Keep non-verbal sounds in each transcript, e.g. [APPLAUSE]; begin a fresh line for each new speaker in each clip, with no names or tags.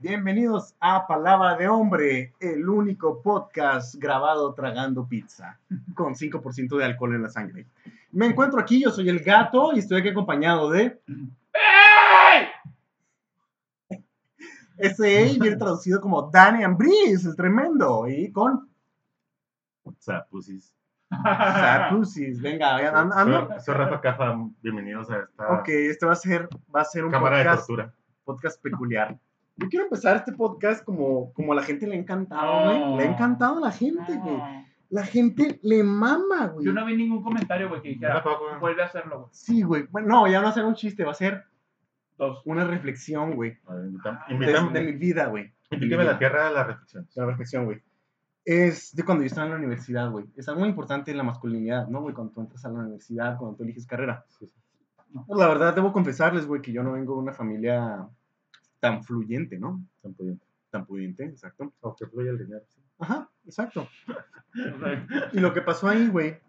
Bienvenidos a Palabra de Hombre, el único podcast grabado tragando pizza con 5% de alcohol en la sangre. Me encuentro aquí, yo soy el gato y estoy aquí acompañado de... Ese viene traducido como Danny Ambris, el tremendo, y con
Zapusis.
Zapusis. Venga, anda.
Soy, soy Rafa Cafa, bienvenidos a esta
Ok, este va a ser, va a ser un
cámara de tortura.
podcast peculiar. Yo quiero empezar este podcast como, como a la gente le ha encantado, güey. Le ha encantado a la gente, güey.
No.
La gente le mama, güey.
Yo no vi ningún comentario, güey, que dijera, vuelve a hacerlo, güey.
Sí, güey. Bueno, no, ya no va a ser un chiste, va a ser
Dos.
una reflexión, güey.
A ver, invita-
De,
invítame-
de mi vida, güey. Vida.
la tierra de las reflexiones.
La reflexión, güey. Es de cuando yo estaba en la universidad, güey. Es algo muy importante en la masculinidad, ¿no, güey? Cuando tú entras a la universidad, cuando tú eliges carrera. Pues la verdad, debo confesarles, güey, que yo no vengo de una familia tan fluyente, ¿no?
Tan pudiente.
Tan pudiente, exacto.
Aunque fluye el dinero. sí.
Ajá, exacto. [LAUGHS] Y lo que pasó ahí, güey,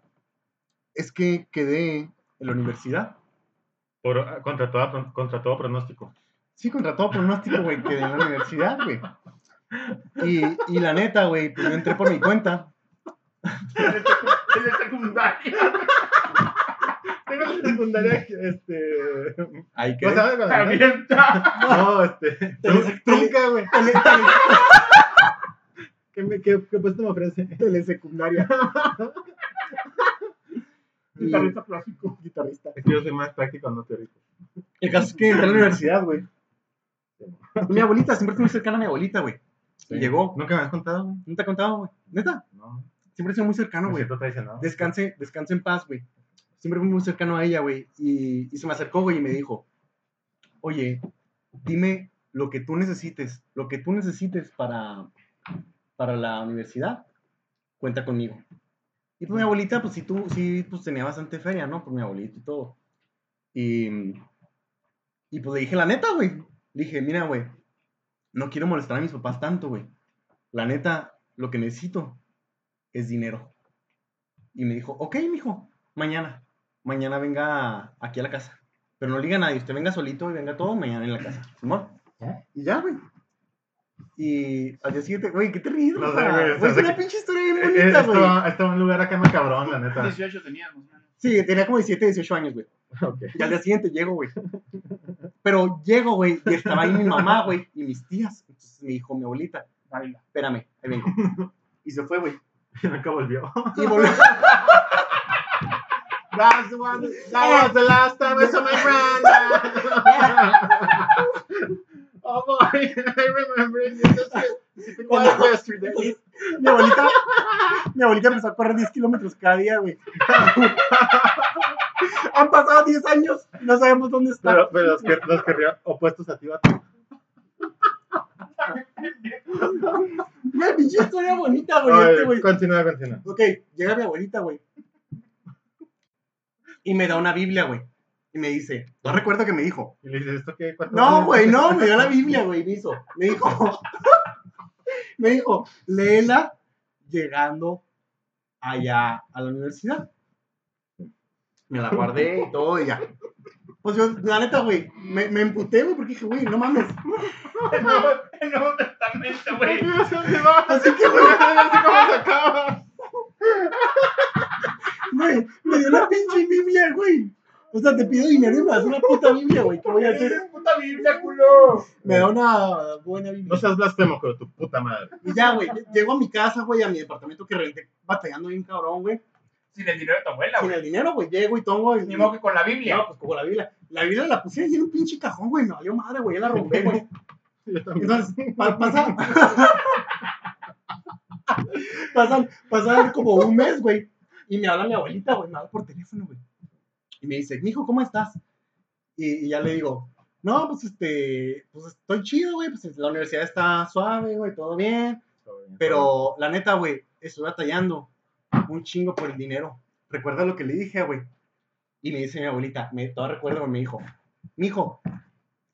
es que quedé en la universidad.
Por, ah, contra, toda, contra todo pronóstico.
Sí, contra todo pronóstico, güey, quedé en la universidad, güey. Y, y la neta, güey, pues yo entré por mi cuenta. [LAUGHS]
En el secundario.
Tengo la secundaria, este... Cuando-
Avienta. [LAUGHS]
No, este... Trunca, güey. [LAUGHS] ¿Qué, me- qué, qué puesto me ofrece?
Telesecundaria. [LAUGHS]
Guitarrista clásico.
guitarrista.
Es que yo soy más práctico, no teórico.
El caso es que entré a la universidad, güey. Mi abuelita, siempre muy cercana a mi abuelita, güey. Llegó.
¿Nunca me has contado, güey?
¿No te he contado, güey? Neta,
No.
siempre he sido muy cercano, güey. Descanse, descanse en paz, güey. Siempre fui muy cercano a ella, güey. Y, se me acercó, güey, y me dijo, oye, dime lo que tú necesites, lo que tú necesites para, para la universidad, cuenta conmigo. Y pues mi abuelita, pues sí, tú, sí, pues tenía bastante feria, ¿no? Por mi abuelita y todo. Y, y pues le dije la neta, güey. Le dije, mira, güey, no quiero molestar a mis papás tanto, güey. La neta, lo que necesito es dinero. Y me dijo, ok, mijo, mañana. Mañana venga aquí a la casa. Pero no le diga a nadie, usted venga solito y venga todo mañana en la casa. ¿Simón?
¿Eh?
Y ya, güey. Y al día siguiente, güey, ¿qué te ríes,
No sé, güey,
es una pinche historia bien bonita, güey.
Estaba estaba en un lugar acá en cabrón, la neta.
18 teníamos, man.
Sí, tenía como 17, 18 años, güey.
Ok.
Y al día siguiente llego, güey. Pero llego, güey, y estaba ahí mi mamá, güey, y mis tías. Entonces me dijo mi abuelita, espérame, ahí vengo. [LAUGHS] Y se fue, güey.
Y nunca volvió.
Y volvió. [LAUGHS]
That's the one. That was the last time I saw my friend. [LAUGHS] oh boy, [LAUGHS] I remember it. Just yesterday.
Mi abuelita, mi abuelita empezó a correr 10 kilómetros cada día, güey. [LAUGHS] Han pasado 10 años y no sabemos dónde está.
Pero, pero los que los querría opuestos a ti, vato.
Güey, pinche historia bonita, güey. Este, güey.
Continúa, continúa.
Ok, llega mi abuelita, güey. Y me da una Biblia, güey. Y me dice, no recuerdo que me dijo.
Y le dices, ¿esto qué? ¿Cuánto
No, güey, no, me dio la [LAUGHS] Biblia, güey. Me hizo. Me dijo, [LAUGHS] me dijo, léela llegando allá a la universidad. Me la guardé y todo, y ya. Pues yo, la neta, güey, me, me emputé, güey, porque dije, güey, no mames. [LAUGHS]
El Nuevo, el Nuevo Testamento, güey.
Así que, güey,
Así como se acaba.
Güey, me dio la pinche Biblia, güey. O sea, te pido dinero y me das una puta Biblia, güey. ¿Qué voy a hacer?
Puta Biblia, culo.
Me da una buena Biblia.
No seas blasfemo, con tu puta madre.
Y ya, güey, llego a mi casa, güey, a mi departamento que renté batallando bien cabrón, güey.
Sin el dinero de tu abuela,
Sin
güey.
el dinero, güey, llego y tomo. Y,
Ni modo que con la Biblia.
No, pues como la Biblia. La Biblia la puse ahí en un pinche cajón, güey. Me valió madre, güey. Ya la rompé, güey. [LAUGHS] Entonces, pa- pasa. [LAUGHS] pasan, pasan como un mes, güey. Y me habla mi abuelita, güey. Me habla por teléfono, güey. Y me dice, mijo, ¿cómo estás? Y, y ya le digo, no, pues este, pues estoy chido, güey. Pues la universidad está suave, güey, todo bien. Pero la neta, güey, estoy batallando un chingo por el dinero. Recuerda lo que le dije, güey. Y me dice mi abuelita, me todavía recuerdo, me dijo, mijo,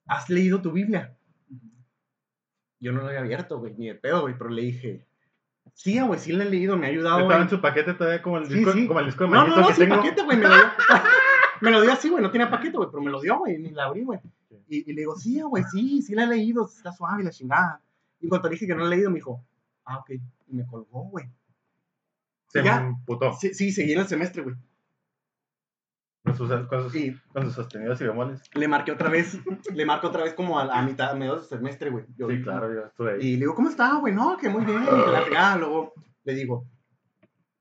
¿has leído tu Biblia? Yo no lo había abierto, güey, ni de pedo, güey, pero le dije, sí, güey, sí la he leído, me ha ayudado,
Estaba en su paquete todavía como el
Sí,
disco,
sí.
como el disco de
No, no, no,
que tengo.
paquete, güey, me lo dio. [LAUGHS] me lo dio así, güey, no tenía paquete, güey, pero me lo dio, güey, ni la abrí, güey. Y, y le digo, sí, güey, sí, sí la he leído, está suave la chingada. Y cuando le dije que no la he leído, me dijo, ah, ok. Y me colgó, güey.
Se
Ya.
emputó
Sí, sí, seguí en el semestre, güey.
Con sus, con sus,
Y
con sus sostenidos y bemoles.
le marqué otra vez, le marco otra vez como a, a mitad, a mediados del semestre, güey. Yo-
Sí, claro, yo estuve ahí.
Y le digo, ¿cómo está, güey? No, que muy bien. y la. Luego le digo,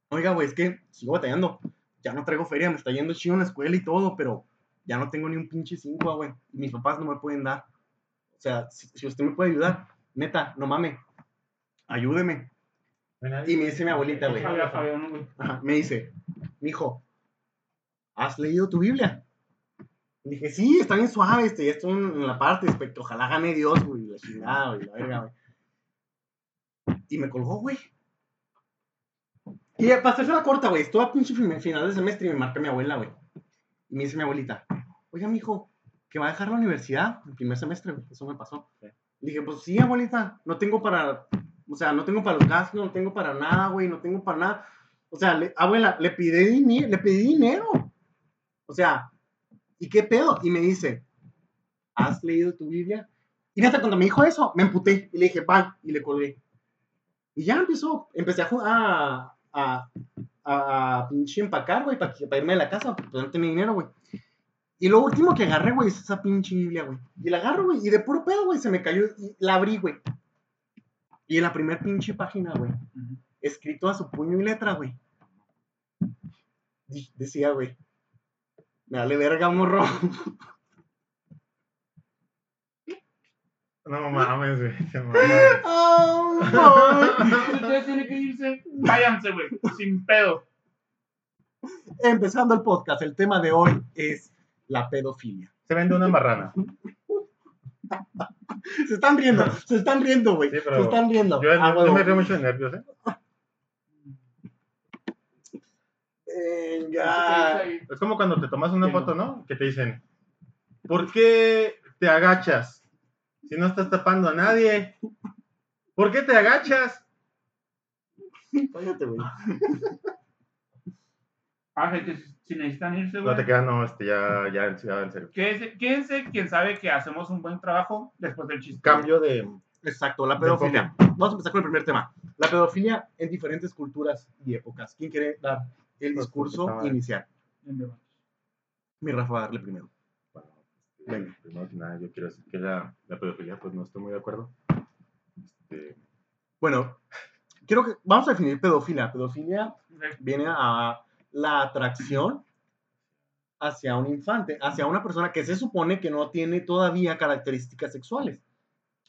oiga, güey, es que sigo batallando. Ya no traigo feria, me está yendo chido en la escuela y todo, pero ya no tengo ni un pinche 5, güey. Mis papás no me pueden dar. O sea, si, si usted me puede ayudar, neta, no mames, ayúdeme. Y me dice mi abuelita, güey. Me dice, mijo, ¿has leído tu Biblia? Y dije, sí, está bien suave, este, ya estoy en, la parte, espectro, ojalá gane Dios, güey, la chingada, güey, la verga, güey. Y me colgó, güey. Y para hacerse la corta, güey, estuve a pinche fin- final de semestre y me marca mi abuela, güey. Y me dice mi abuelita, oiga, mijo, que va a dejar la universidad el primer semestre, güey, eso me pasó. Dije, pues sí, abuelita, no tengo para, o sea, no tengo para los gastos, no tengo para nada, güey, no tengo para nada. O sea, le- abuela, le pedí, dinero, le pedí dinero. O sea, ¿y qué pedo? Y me dice, ¿has leído tu Biblia? Y neta, cuando me dijo eso, me emputé y le dije, pa, y le colgué. Y ya empezó, empecé a, a, a, a, a pinche empacar, güey, para, irme de la casa, porque pues no tenía dinero, güey. Y lo último que agarré, güey, es esa pinche Biblia, güey. Y la agarro, güey, y de puro pedo, güey, se me cayó, y la abrí, güey. Y en la primer pinche página, güey, escrito a su puño y letra, güey. Decía, güey, me vale verga, morro.
No mames, güey. se mamó.
Oh, no.
Si ustedes tienen que irse, váyanse, güey. Sin pedo.
Empezando el podcast, el tema de hoy es la pedofilia.
Se vende una marrana.
Se están riendo, se están riendo, güey.
Sí,
se están riendo.
Yo,
Ah,
yo
huevo.
me río mucho de nervios, ¿eh? Es como cuando te tomas una foto, ¿no? Que te dicen, ¿por qué te agachas? Si no estás tapando a nadie. ¿Por qué te agachas?
Cállate, güey. [LAUGHS]
Ah, gente, si- si necesitan irse,
No te
güey.
queda, no, este, ya, ya, ya, en serio.
Quédense, quédense, quien sabe que hacemos un buen trabajo después del chiste.
Cambio de...
Exacto, la pedofilia. Vamos a empezar con el primer tema. La pedofilia en diferentes culturas y épocas. ¿Quién quiere dar el
Pues,
discurso inicial? Mi Rafa va a darle primero.
Bueno, este,
Venga.
primero que nada, yo quiero decir que la, la pedofilia, pues no estoy muy de acuerdo. Este,
Bueno, quiero que vamos a definir pedofilia. Pedofilia viene a la atracción hacia un infante, hacia una persona que se supone que no tiene todavía características sexuales.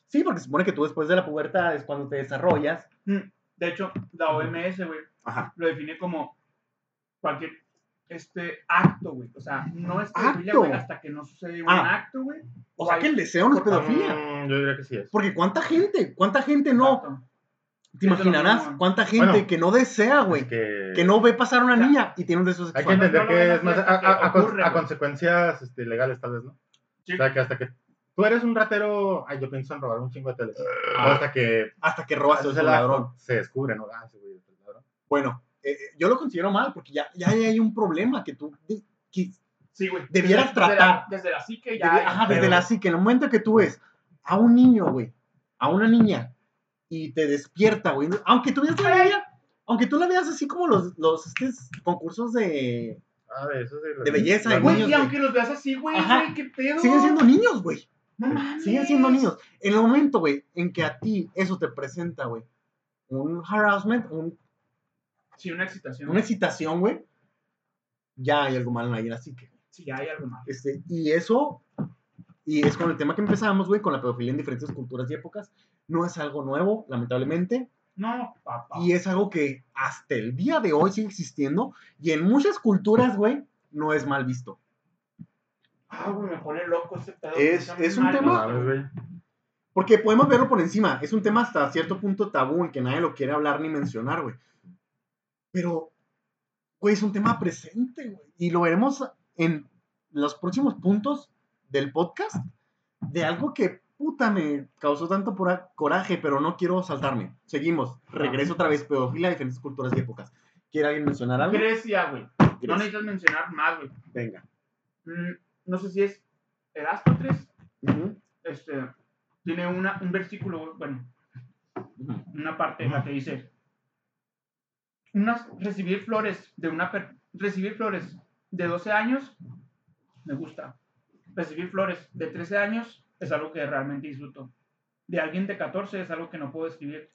Sí, porque se supone que tú después de la pubertad es cuando te desarrollas.
Mm, De hecho, la OMS, güey, lo define como cualquier este acto, güey. O sea, no es pedofilia, güey, hasta que no sucede un
Ah.
acto, güey.
O sea que el deseo no es pedofilia.
mm, yo diría que sí es.
Porque cuánta gente, cuánta gente no,
Exacto.
te imaginarás,
mismo.
cuánta gente
Bueno,
que no desea, güey,
Es que,
que no ve pasar a una
O sea,
niña y tiene un deseo
Hay que
sexual.
entender que es más a, consecuencias este, legales, tal vez, ¿no?
Sí.
O sea, que hasta que tú eres un ratero, ay, yo pienso en robar un chingo de teles.
Ah.
Hasta que
Hasta que robas
haces
a
el
ladrón.
se descubre, ¿no? Ah, güey es el ladrón.
Bueno, eh, eh, yo lo considero mal porque ya, ya hay un problema que tú de- que
Sí, güey.
Debieras
Desde- desde la-
tratar.
Desde la psique ya.
Desde, ajá, la psique, en el momento que tú ves a un niño, güey, a una niña, y te despierta, güey, aunque tú veas la niña, aunque tú la veas así como los, los estos concursos de...
Ah, de eso
De belleza,
de
Güey,
niños,
y
güey.
aunque los veas así, güey,
Ajá.
güey, qué pedo.
Siguen siendo niños, güey,
No mames.
siguen siendo niños. En el momento, güey, en que a ti eso te presenta, güey, un harassment, un-
Sí, una excitación.
una excitación, güey, ya hay algo mal ahí en la psique.
Sí, ya hay algo más.
Este, y eso, y es con el tema que empezamos, güey, con la pedofilia en diferentes culturas y épocas, no es algo nuevo, lamentablemente,
No, papá.
y es algo que hasta el día de hoy sigue existiendo, y en muchas culturas, güey, no es mal visto.
Ah, güey, me pone loco ese pedo.
Es- es un
mal,
tema-
güey.
Porque podemos verlo por encima, es un tema hasta cierto punto tabú, en que nadie lo quiere hablar ni mencionar, güey. Pero, güey, es un tema presente, güey, y lo veremos en los próximos puntos del podcast, de algo que puta me causó tanto pura- coraje, pero no quiero saltarme. Seguimos. Regreso otra vez, pedofilia, diferentes culturas y épocas. ¿Quiere alguien mencionar algo?
Grecia, güey. No necesitas mencionar más, güey.
Venga.
Mm, no sé si es Erastóteles este, tiene una, un versículo, bueno, una parte en la que dice, unas, recibir flores de una, recibir flores de 12 años, me gusta. Recibir flores de 13 años es algo que realmente disfruto. De alguien de 14 es algo que no puedo escribir,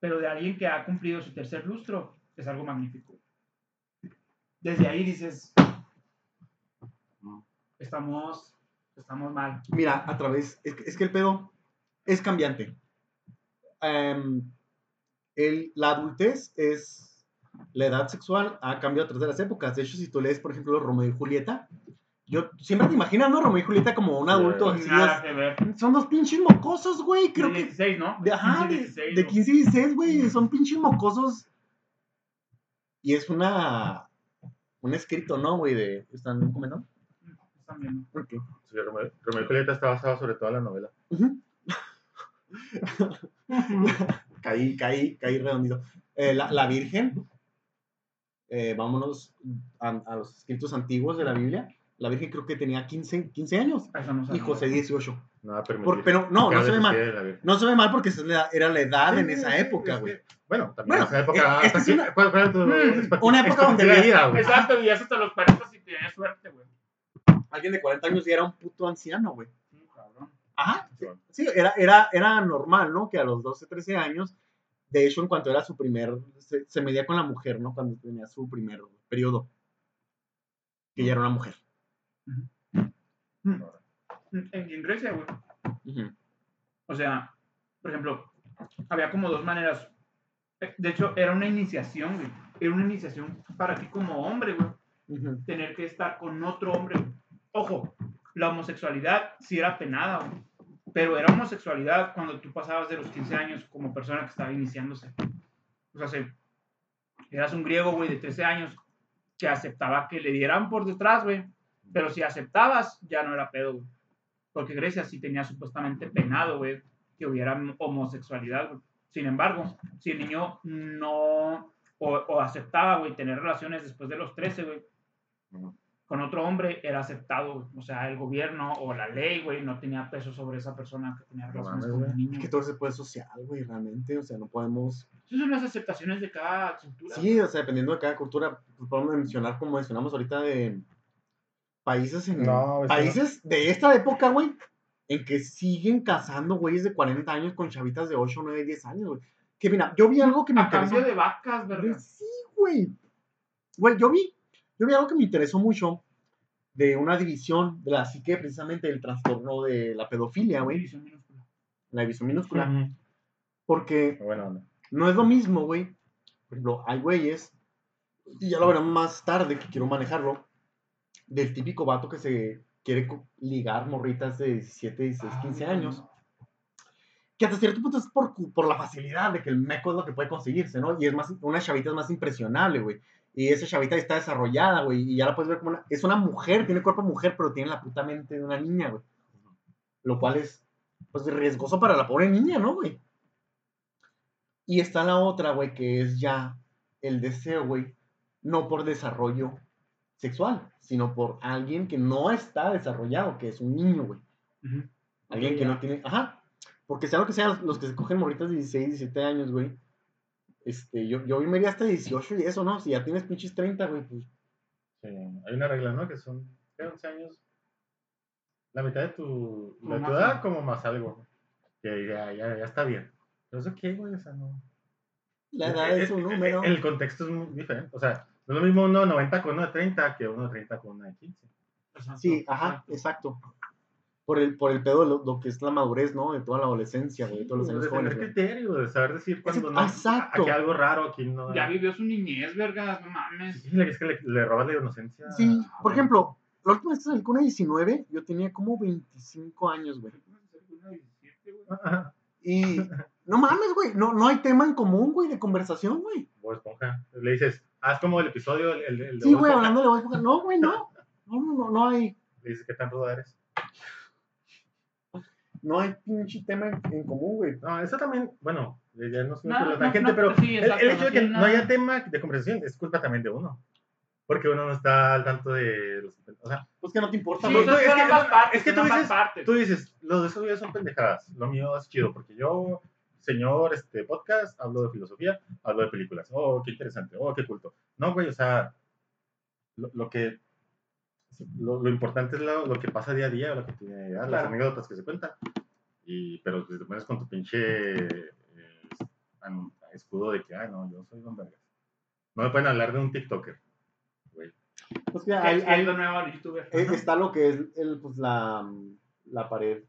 pero de alguien que ha cumplido su tercer lustro es algo magnífico. Desde ahí dices, estamos, estamos mal.
Mira, a través, es es que el pedo es cambiante. Em, el- la adultez es, la edad sexual ha cambiado a través de las épocas. De hecho, si tú lees, por ejemplo, Romeo y Julieta, yo siempre te imaginas, ¿no? Romeo y Julieta como un adulto. así,
Nada
as-
que ver.
son dos pinches mocosos, güey. Creo
de
que
16, ¿no?
de, ajá,
15,
de,
16,
de
¿no?
15 y 16, güey, son pinches mocosos. Y es una, un escrito, ¿no, güey? De, ¿Están comentando?
Están viendo.
Ok.
Sí, Romeo, Romeo y Julieta está basado sobre toda la novela. [LAUGHS] [LAUGHS]
Caí, caí, caí redondito. Eh, la, la Virgen, eh, vámonos a, a los escritos antiguos de la Biblia. La Virgen creo que tenía 15, 15 años
Eso no
y. José 18.
Nada.
Por- pero no, no se ve mal. No se ve mal porque es era la edad
Sí,
en esa época,
es
güey.
que- Bueno, también
Bueno,
en esa época.
eh, es
aquí-
una-
¿Cuál, cuál tu
Mm,
una época donde [LAUGHS]
vida, güey?
Exacto, y hasta los 40 si tenías suerte, güey.
Alguien de 40 años ya era un puto anciano, güey.
Cabrón.
Ajá.
Sí.
Sí, era, era, era normal, ¿no? Que a los 12, 13 años, de hecho, en cuanto era su primer, se, se medía con la mujer, ¿no? Cuando tenía su primer periodo. Que ya era una mujer.
Mm, En, en Grecia, güey. O sea, por ejemplo, había como dos maneras. Eh, De hecho, era una iniciación, güey. Era una iniciación para ti como hombre, güey. Tener que estar con otro hombre, güey. Ojo, la homosexualidad sí era penada, güey. Pero era homosexualidad cuando tú pasabas de los 15 años como persona que estaba iniciándose. O sea, se- eras un griego, güey, de 13 años que aceptaba que le dieran por detrás, güey. Pero si aceptabas, ya no era pedo, güey. Porque Grecia sí tenía supuestamente penado, güey, que hubiera homosexualidad. Sin embargo, si el niño no, o, o aceptaba, güey, tener relaciones después de los 13, güey. Con otro hombre, era aceptado, güey. O sea, el gobierno o la ley, güey, no tenía peso sobre esa persona que tenía
No
relaciones con
güey.
un niño.
Es que todo se puede social, güey, realmente. O sea, no podemos.
Esas son las aceptaciones de cada cultura.
Sí, o sea, dependiendo de cada cultura, pues, podemos mencionar, como mencionamos ahorita, de países en.
No,
países de esta época, güey, en que siguen casando güeyes de 40 años con chavitas de 8, 9, 10 años, güey. Que mira, yo vi algo que me
A cambio de vacas, ¿verdad?
Sí, güey. Güey, yo vi, yo vi algo que me interesó mucho de una división de la psique, precisamente del trastorno de la pedofilia, güey.
División minúscula.
La división minúscula. Porque no es lo mismo, güey. Por ejemplo, hay güeyes, y ya lo verán más tarde que quiero manejarlo, del típico vato que se quiere ligar morritas de 17, 16, 15 años. Que hasta cierto punto es por, por la facilidad de que el meco es lo que puede conseguirse, ¿no? Y es más, una chavita es más impresionable, güey. Y esa chavita está desarrollada, güey. Y ya la puedes ver como una. Es una mujer, tiene cuerpo de mujer, pero tiene la puta mente de una niña, güey. Lo cual es, pues, riesgoso para la pobre niña, ¿no, güey? Y está la otra, güey, que es ya el deseo, güey, no por desarrollo sexual, sino por alguien que no está desarrollado, que es un niño, güey. Alguien que
Ya.
no tiene. Ajá. Porque sea lo que sea, los, los que se cogen morritas de 16, 17 años, güey. Este, yo, yo me iría hasta 18 y eso, ¿no? Si ya tienes pinches 30, güey, pues.
Sí, hay una regla, ¿no? Que son ¿qué? 11 años. La mitad de tu, de tu edad, como más algo. Que ya, ya, ya está bien. Pero eso qué, güey, o sea, no.
La edad es un número.
El contexto es muy diferente. O sea, no es lo mismo uno de 90 con uno de 30 que uno de 30 con una de 15.
Exacto.
Sí, ajá, exacto. Por el, por el pedo de lo, lo que es la madurez, ¿no? De toda la adolescencia, güey, de todos los
de
años
tener
jóvenes. güey.
criterio, de saber decir cuando no.
exacto.
Aquí algo raro, aquí no.
Ya vivió su niñez, vergas, no mames.
Sí, es que le, le robas la inocencia.
Sí, por ejemplo, la última vez que salí con una 19, yo tenía como 25 años, güey.
Ajá.
Y no mames, güey, no, no hay tema en común, güey, de conversación, güey.
Bob Esponja. Le dices, haz como el episodio, el, el, el de
Sí,
Bob
güey,
Esponja.
hablando de voz, porque- no, güey, no. No, no, no, no hay,
Le dices, ¿qué tan ruda eres?
No hay pinche tema en, en común, güey.
No, eso también, bueno, ya no
No,
por la
no,
tangente,
no,
pero
sí,
el,
exacto,
el hecho
no
de que no haya tema de conversación es culpa también de uno. Porque uno no está al tanto de los... O sea,
Pues que no te importa,
Sí,
es que-
partes.
es que tú dices-
partes.
tú dices, los de esos videos son pendejadas. Lo mío es chido, porque yo, señor este podcast, hablo de filosofía, hablo de películas. Oh, qué interesante. Oh, qué culto. No, güey, o sea, lo, lo que... Lo, lo importante es lo, lo que pasa día a día, lo que tiene, las
Claro.
anécdotas que se cuentan. Y, pero si te pones con tu pinche eh, escudo de que, ay, no, yo soy Don Vergas. No me pueden hablar de un TikToker. Güey.
Pues que
Que
hay, hay-
lo nuevo youtuber. Ajá.
está lo que es el, pues, la, la pared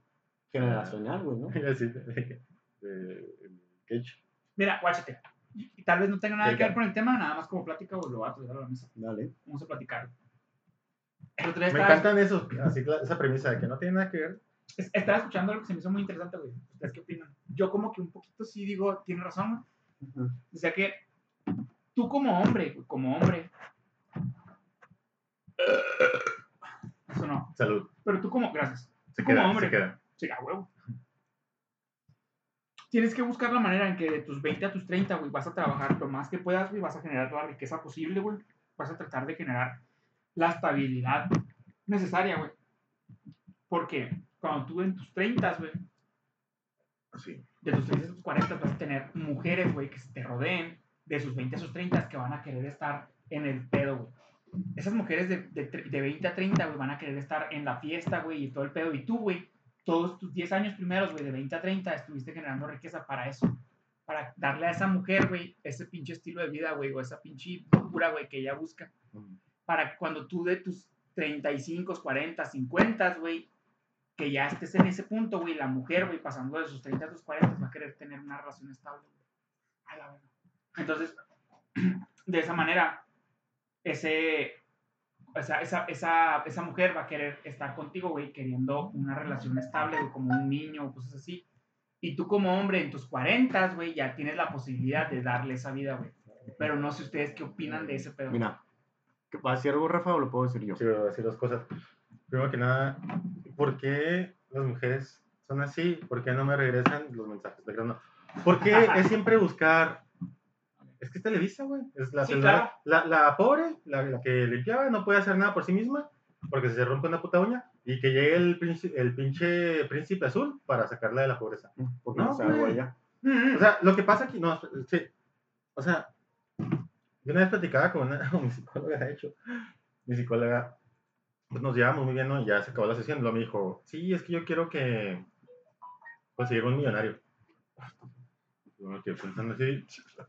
generacional, güey, ¿no?
Iba a decir, de-.
Mira, guáchate. Y tal vez no tenga nada que ver con el tema, nada más como plática, o lo voy a traer a la mesa.
Dale.
Vamos a platicar.
Me
estaba,
encantan esos, así, esa premisa de que no tiene nada que ver.
es- estaba escuchando algo que se me hizo muy interesante, güey. ¿Ustedes qué opinan? Yo como que un poquito sí digo, tiene razón. O sea que tú como hombre, güey, como hombre. Eso no.
Salud.
Pero tú como, gracias.
Se
Como
queda,
hombre.
se queda.
Sí, a huevo. Tienes que buscar la manera en que de tus 20 a tus 30, güey, vas a trabajar lo más que puedas, güey, vas a generar toda la riqueza posible, güey. Vas a tratar de generar la estabilidad necesaria, güey. Porque cuando tú en tus 30, güey,
Sí.
de tus 30 a tus 40 vas a tener mujeres, güey, que se te rodeen de sus 20 a sus 30 que van a querer estar en el pedo, güey. Esas mujeres de, de, de 20 a 30, güey, van a querer estar en la fiesta, güey, y todo el pedo. Y tú, güey, todos tus 10 años primeros, güey, de 20 a 30, estuviste generando riqueza para eso. Para darle a esa mujer, güey, ese pinche estilo de vida, güey, o esa pinche locura, güey, que ella busca. Para cuando tú de tus 35, 40, 50, güey, que ya estés en ese punto, güey, la mujer, güey, pasando de sus 30 a sus 40, va a querer tener una relación estable. A la verga. Entonces, [CLEARS THROAT] de esa manera, ese, o sea, esa, esa, esa mujer va a querer estar contigo, güey, queriendo una relación estable, como un niño o cosas así. Y tú como hombre en tus 40, güey, ya tienes la posibilidad de darle esa vida, güey. Pero no sé ustedes qué opinan de ese pedo.
Mira, ¿que ¿va a decir algo, Rafa, o lo puedo decir yo?
Sí, voy a decir dos cosas. Primero que nada, ¿por qué las mujeres son así? ¿Por qué no me regresan los mensajes? De. ¿Por qué [LAUGHS] es siempre buscar? Es que es Televisa, güey. Es la,
Sí,
celular-
claro.
la, la pobre, la, la que limpiaba, no puede hacer nada por sí misma porque se rompe una puta uña y que llegue el, príncipe, el pinche príncipe azul para sacarla de la pobreza.
Porque no,
No,
se
O sea, lo que pasa aquí, no, sí, o sea, yo una vez platicaba con, una, [LAUGHS] con mi psicóloga, de hecho, mi psicóloga, pues nos llevamos muy bien, ¿no? Ya se acabó la sesión, luego me dijo, sí, es que yo quiero que conseguir un millonario. Pensando así,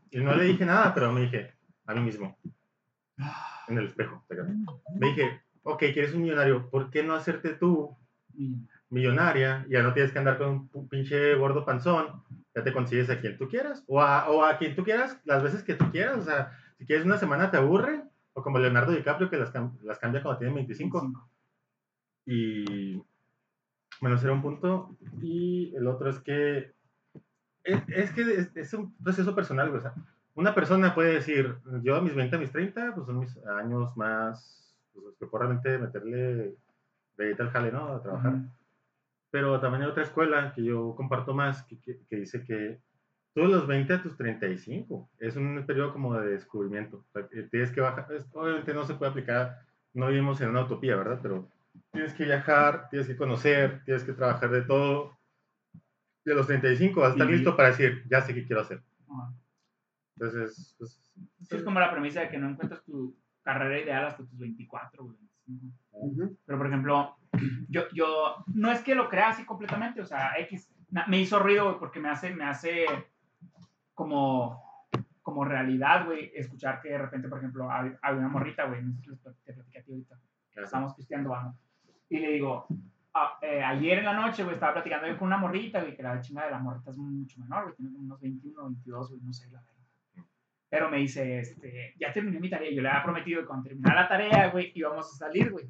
y no le dije nada, pero me dije, a mí mismo, en el espejo, me dije, ok, quieres un millonario, ¿por qué no hacerte tú millonaria, ya no tienes que andar con un pinche gordo panzón, ya te consigues a quien tú quieras, o a, o a quien tú quieras, las veces que tú quieras, o sea, si quieres una semana te aburre, o como Leonardo DiCaprio que las, las cambia cuando tiene 25, y bueno, ese era un punto, y el otro es que, es, es que es, es un proceso personal, o sea, una persona puede decir, yo a mis 20, a mis 30, pues son mis años más, pues los que puedo realmente meterle de al jale, ¿no? A trabajar.
Ujú.
Pero también hay otra escuela que yo comparto más, que, que- que dice que tú de los 20 a tus 35 es un periodo como de descubrimiento. O sea, tienes que bajar, es- obviamente no se puede aplicar, no vivimos en una utopía, ¿verdad? Pero tienes que viajar, tienes que conocer, tienes que trabajar de todo. De los 35 vas a estar
Y-
listo para decir, ya sé qué quiero hacer. Entonces, pues,
Sí, es como la premisa de que no encuentras tu carrera ideal hasta tus 24 o 25.
Ujú.
Pero, por ejemplo, yo, yo no es que lo crea así completamente, o sea, X, na- me hizo ruido, porque me hace, me hace como, como realidad, güey, escuchar que de repente, por ejemplo, hay, hay una morrita, güey, no sé si te platiqué a ti ahorita, estamos pisteando, vamos, y le digo, ah, eh, ayer en la noche, güey, estaba platicando yo con una morrita, güey, que la chinga de la morrita es mucho menor, güey, tiene unos 21, 22, güey, no sé, la verdad. Pero me dice, este, ya terminé mi tarea. Yo le había prometido que cuando terminara la tarea, güey, íbamos a salir, güey.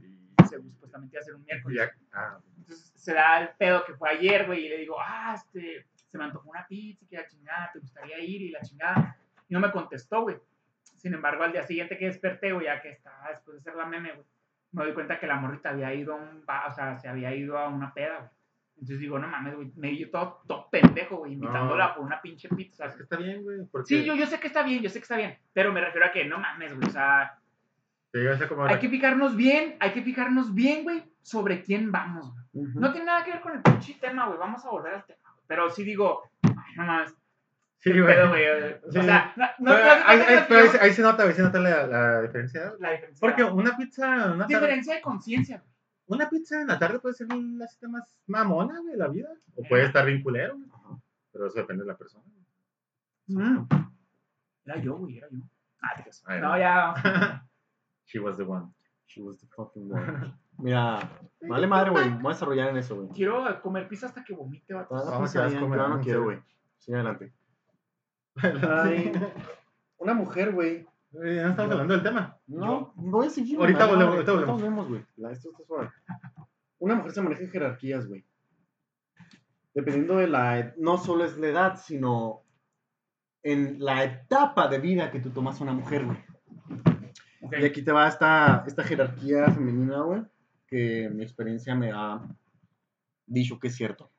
Se, supuestamente iba a ser un miércoles.
ah,
Entonces se da el pedo que fue ayer, güey, y le digo, ah, este, se me antojó una pizza, que la chingada, ¿te gustaría ir? Y la chingada. Y no me contestó, güey. Sin embargo, al día siguiente que desperté, güey, ya que estaba después de hacer la meme, güey, me doy cuenta que la morrita había ido a un ba- o sea, se había ido a una peda, güey. Entonces digo, no mames, güey, me dio todo, todo pendejo, güey, invitándola por una pinche pizza.
es que está bien, güey. Porque
Sí, yo, yo sé que está bien, yo sé que está bien, pero me refiero a que no mames, güey, o sea,
como
Hay que fijarnos bien, hay que fijarnos bien, güey, sobre quién vamos, güey. No tiene nada que ver con el pinche tema, güey. Vamos a volver al tema. Pero sí digo, ay, no mames.
Sí, güey.
pedo, güey.
Sí.
O sea, no, no,
Pero
no-
ahí,
no-
ahí- pero ahí se- ahí se nota, güey, se nota la, la diferencia.
la diferencia.
Porque una pizza, una, tarde,
diferencia de conciencia. güey.
una pizza en la tarde puede ser la cita más mamona, güey, de la vida. O puede estar bien culero.
Ajá.
Pero eso depende de la persona.
Mm. Era yo, güey, era yo. Ah, no,
no.
ya. [LAUGHS]
She was the one.
She was the fucking one. [LAUGHS] Mira, vale madre, güey. Voy a desarrollar en eso, güey.
Quiero comer pizza hasta que vomite, vato.
Ah,
Vamos, a
ya,
comer,
yo no quiero, güey. Sigue adelante.
Ay. [LAUGHS]
Una mujer, güey.
Eh, No estamos hablando del tema.
No, voy a seguir.
Ahorita
vale
volvemos,
madre,
ahorita
volvemos, güey. La- Esto está suave. Una mujer se maneja en jerarquías, güey. Dependiendo de la... ed- No solo es la edad, sino en la etapa de vida que tú tomas a una mujer, güey.
Ok.
Y aquí te va esta, esta jerarquía femenina, güey, que mi experiencia me ha dicho que es cierto.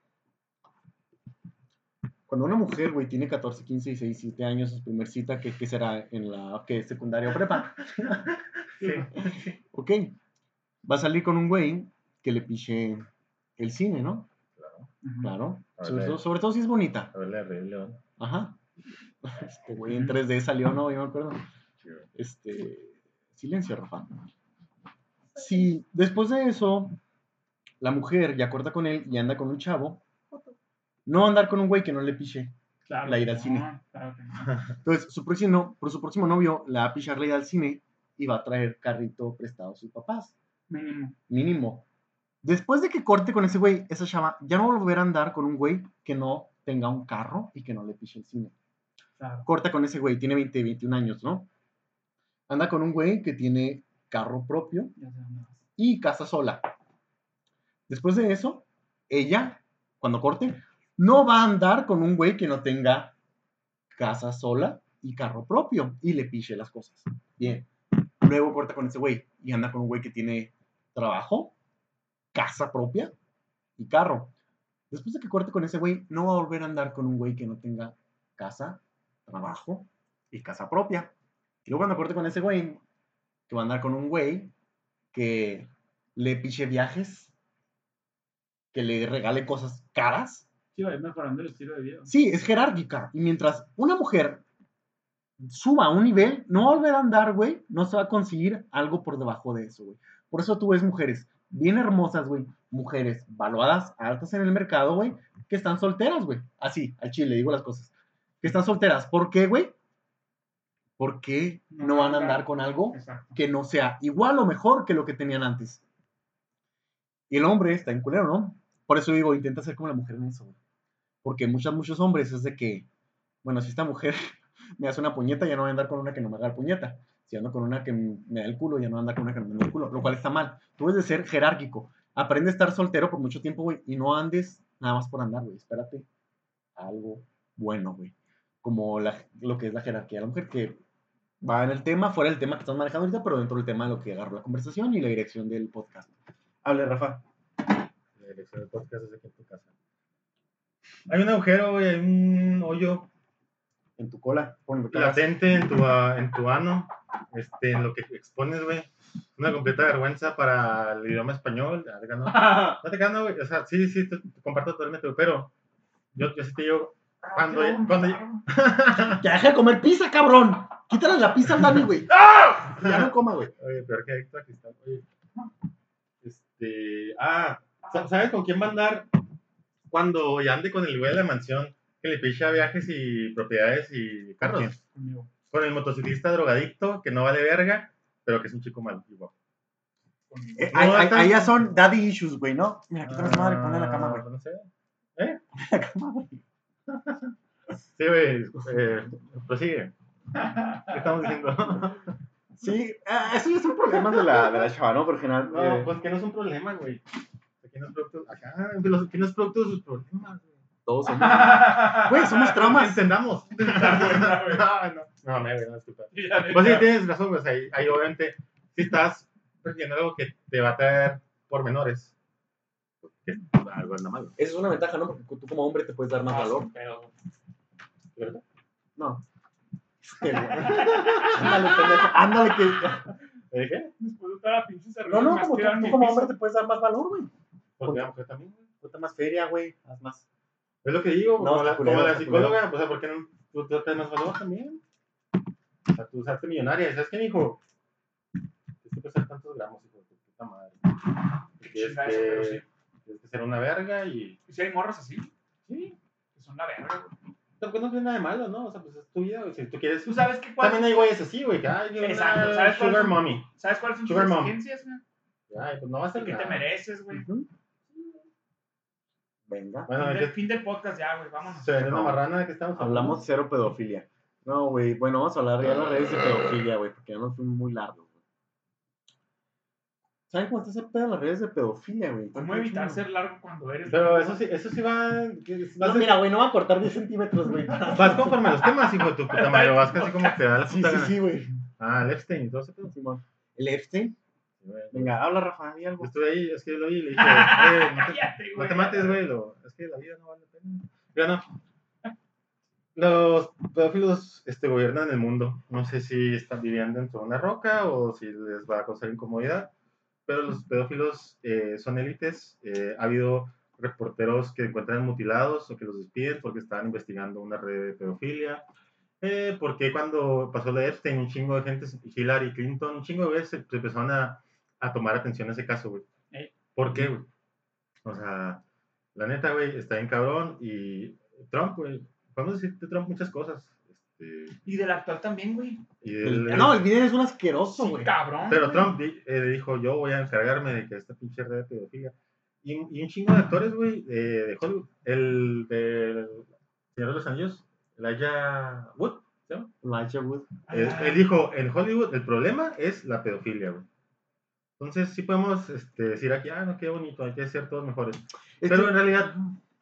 Cuando una mujer, güey, tiene 14, 15, 16, 17 años, su primer cita, ¿qué, qué será en la qué, secundaria o prepa? [LAUGHS]
Sí. [LAUGHS]
Ok. Va a salir con un güey que le piche el cine, ¿no? Claro.
A
Sobre, todo, sobre todo si es bonita.
A ver, la Rey León.
Ajá. [LAUGHS] Este güey en 3D salió, ¿no? Yo me acuerdo. Este. Silencio, Rafa. Si después de eso la mujer ya corta con él y anda con un chavo, no andar con un güey que no le piche.
Claro.
La ida al
no,
cine.
claro que no. [LAUGHS]
Entonces, su próximo, por su próximo novio la va a pichar la ida al cine y va a traer carrito prestado a sus papás.
Mínimo.
Mínimo. Después de que corte con ese güey, esa chava ya no va a volver a andar con un güey que no tenga un carro y que no le piche el cine.
Claro.
corta con ese güey, tiene 20, 21 años, ¿no? Anda con un güey que tiene carro propio y casa sola. Después de eso, ella, cuando corte, no va a andar con un güey que no tenga casa sola y carro propio y le piche las cosas. Bien. Luego corta con ese güey y anda con un güey que tiene trabajo, casa propia y carro. Después de que corte con ese güey, no va a volver a andar con un güey que no tenga casa, trabajo y casa propia. Y luego cuando corte con ese güey, que va a andar con un güey que le piche viajes, que le regale cosas caras.
Sí, va a ir mejorando el estilo de vida.
Sí, es jerárquica. Y mientras una mujer suba a un nivel, no volver a andar, güey, no se va a conseguir algo por debajo de eso, güey. Por eso tú ves mujeres bien hermosas, güey, mujeres valuadas altas en el mercado, güey, que están solteras, güey. Así, al chile, digo las cosas. Que están solteras. ¿Por qué, güey? Porque
No
no van a andar con algo
Exacto.
que no sea igual o mejor que lo que tenían antes. Y el hombre está en culero, ¿no? Por eso digo, intenta ser como la mujer en eso, güey. Porque muchos, muchos hombres es de que, bueno, si esta mujer [LAUGHS] me hace una puñeta, ya no voy a andar con una que no me haga la puñeta. Si ando con una que me da el culo, ya no voy a andar con una que no me da el culo, lo cual está mal. Tú debes de ser jerárquico. Aprende a estar soltero por mucho tiempo, güey, y no andes nada más por andar, güey. Espérate algo bueno, güey. Como la- lo que es la jerarquía de la mujer, que va en el tema, fuera del tema que estamos manejando ahorita, pero dentro del tema de lo que agarró la conversación y la dirección del podcast. Hable, Rafa.
La dirección del podcast es aquí en tu casa. Hay un agujero, güey, hay un hoyo
En tu cola,
latente en tu, ah, en tu ano, este, en lo que expones, güey. Una completa vergüenza para el idioma español. te ganó. [LAUGHS] No te gano, güey. O sea, sí, sí, te, te comparto totalmente, güey, pero yo, yo sí te digo, cuando, cuando, [LAUGHS]
Ya deja de comer pizza, cabrón. Quítale la pizza al Dani, güey. [LAUGHS] Ya no coma, güey.
Oye, peor que Héctor, aquí está. Oye. Este. Ah, sa- ¿sabes con quién va a andar cuando ya ande con el güey de la mansión que le picha viajes y propiedades y carros?
Conmigo.
Con el motociclista drogadicto que no vale verga, pero que es un chico malo y guapo.
Eh,
No,
ahí- ya son daddy issues, güey, ¿no? Mira, quítale esa madre, ponle en la cama, güey.
Ah, No sé. [LAUGHS]
La cama, güey. [LAUGHS]
Sí, güey. Eh, prosigue. ¿Qué [LAUGHS] estamos diciendo? [LAUGHS]
Sí, ah, eso ya son problemas de la, de la chava, ¿no? Por lo general.
No,
eh,
pues que no es un problema, güey. Aquí no es producto, acá, los- aquí no es producto de sus problemas, güey.
todos [LAUGHS] somos. Güey, somos traumas.
Entendamos.
güey.
no, no, no, me, güey, no, disculpa. Pues sí, tienes razón, pues ahí, ahí obviamente, si estás persiguiendo algo que te va a traer pormenores, que algo anda mal.
Esa es una ventaja, ¿no? Porque tú como hombre te puedes dar más
Ah,
valor.
sin pedo.
No. Ándale, pendejo. Ándale, que.
¿Eh, ¿Qué?
Después de toda la pinche cerveza.
No, no, como tú, tú como hombre te puedes dar más valor, güey.
Porque la mujer también, güey.
Puta más feria, güey. Haz más.
Es lo que digo,
No,
como, la, como la psicóloga, o sea, ¿por qué no tú te das más valor también? O sea, tú usaste millonaria, ¿sabes qué, hijo? Tienes que pesar tantos gramos, hijo de tu puta madre. Tienes
Chingada eso, pero sí.
que, tienes que ser una verga y...
¿Y si hay morras así?
Sí,
Que son la verga, güey.
Tampoco no tiene nada de malo, ¿no? O sea, pues es tu vida, güey. Si tú quieres...
¿Tú sabes qué cuál-
También hay güeyes así, güey, que hay
Exacto, ¿sabes cuál
sugar
es?
mommy.
¿Sabes cuáles son
mom.
exigencias, güey?
Ay, pues no va a ser
¿Qué te mereces, güey?
Ujú. Venga.
Bueno,
fin,
¿de
del, fin del podcast ya, güey, vámonos.
se vendió una marrana de que estamos hablando?
Hablamos cero pedofilia. No, güey. Bueno, vamos a hablar ya de las redes de pedofilia, güey, porque ya nos fuimos muy largos, güey. ¿Saben cómo está ese pedo de las redes de pedofilia, güey?
¿Cómo evitar ser largo cuando eres?
Pero eso sí, eso sí va...
No, mira, güey, no va a cortar 10 centímetros, güey. [LAUGHS]
Vas conforme a los temas, hijo de tu puta madre. Vas casi como te da la puta
sí, sí, güey.
Ah, el Epstein y todo ese pedo.
Simón. ¿El Epstein? Venga, habla, Rafa, di
Yo
algo.
estuve ahí, es que lo vi y le dije, "Oye, [LAUGHS] no te, mates, güey. lo- Es que la vida no vale la pena. Ya no. Los pedófilos este, gobiernan el mundo. No sé si están viviendo dentro de una roca o si les va a causar incomodidad. Pero los pedófilos eh, son élites. Eh, ha habido reporteros que encuentran mutilados o que los despiden porque estaban investigando una red de pedofilia. Eh, porque cuando pasó la Epstein, un chingo de gente, Hillary Clinton, un chingo de veces se, se empezaron a, a tomar atención a ese caso, güey.
Ey.
¿Por qué, güey? O sea, la neta, güey, está bien cabrón. Y Trump, güey, podemos decir de Trump muchas cosas. Este,
Y del actual también, güey.
y
El- no, el Biden es un asqueroso,
Sí,
güey.
cabrón.
pero
güey.
Trump eh, dijo, yo voy a encargarme de que esta pinche red de pedofilia. Y, un- y un chingo de actores, güey, eh, de Hollywood. El del Señor de los Anillos, Elijah Wood, ¿se llama?
Elijah Wood.
Él,
Ah,
él dijo, en Hollywood el problema es la pedofilia, güey. Entonces sí podemos este, decir aquí, ah, no, qué bonito, hay que ser todos mejores.
Es
Pero
que-
en realidad,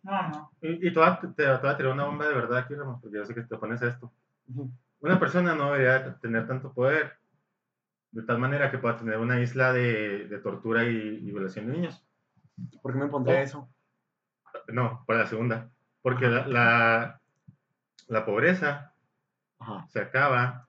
No, no.
y, y te, voy a, te, te voy a tirar una bomba de verdad aquí, Ramos, porque yo sé que te pones a esto. Una persona no debería tener tanto poder de tal manera que pueda tener una isla de, de tortura y, y violación de niños.
¿Por qué me pondría
Oh.
eso?
No, para la segunda. Porque la, la, la pobreza
Ajá.
se acaba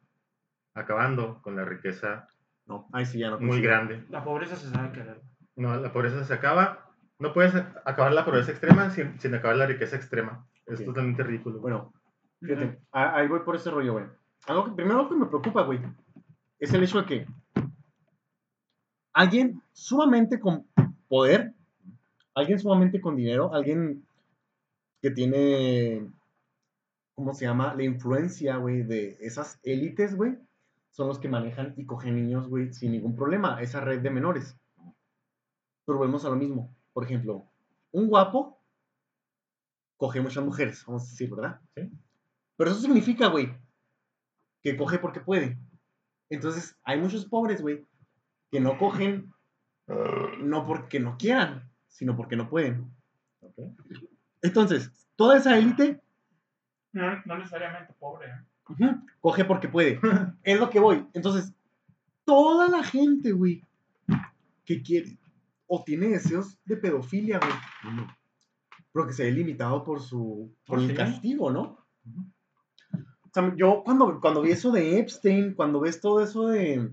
acabando con la riqueza
No, ahí sí ya no.
muy grande.
La pobreza se sabe querer.
No, la pobreza se acaba. No puedes acabar la pobreza extrema sin, sin acabar la riqueza extrema. Es totalmente ridículo.
Bueno, fíjate, a- ahí voy por ese rollo, güey. Algo que, primero lo que me preocupa, güey, es el hecho de que alguien sumamente con poder, alguien sumamente con dinero, alguien que tiene, ¿cómo se llama? La influencia, güey, de esas élites, güey, son los que manejan y cogen niños, güey, sin ningún problema, esa red de menores. Pero volvemos a lo mismo. Por ejemplo, un guapo coge muchas mujeres, vamos a decir, ¿verdad?
Sí.
Pero eso significa, güey, que coge porque puede. Entonces, hay muchos pobres, güey, que no cogen no porque no quieran, sino porque no pueden. Entonces, toda esa élite
No, no necesariamente pobre. ¿eh?
coge porque puede. [LAUGHS] es lo que voy. Entonces, toda la gente, güey, que quiere o tiene deseos de pedofilia, güey, pero que se ve limitado por su por
Oh,
el
sí.
castigo, ¿no? Sea, yo cuando, cuando vi eso de Epstein, cuando ves todo eso de,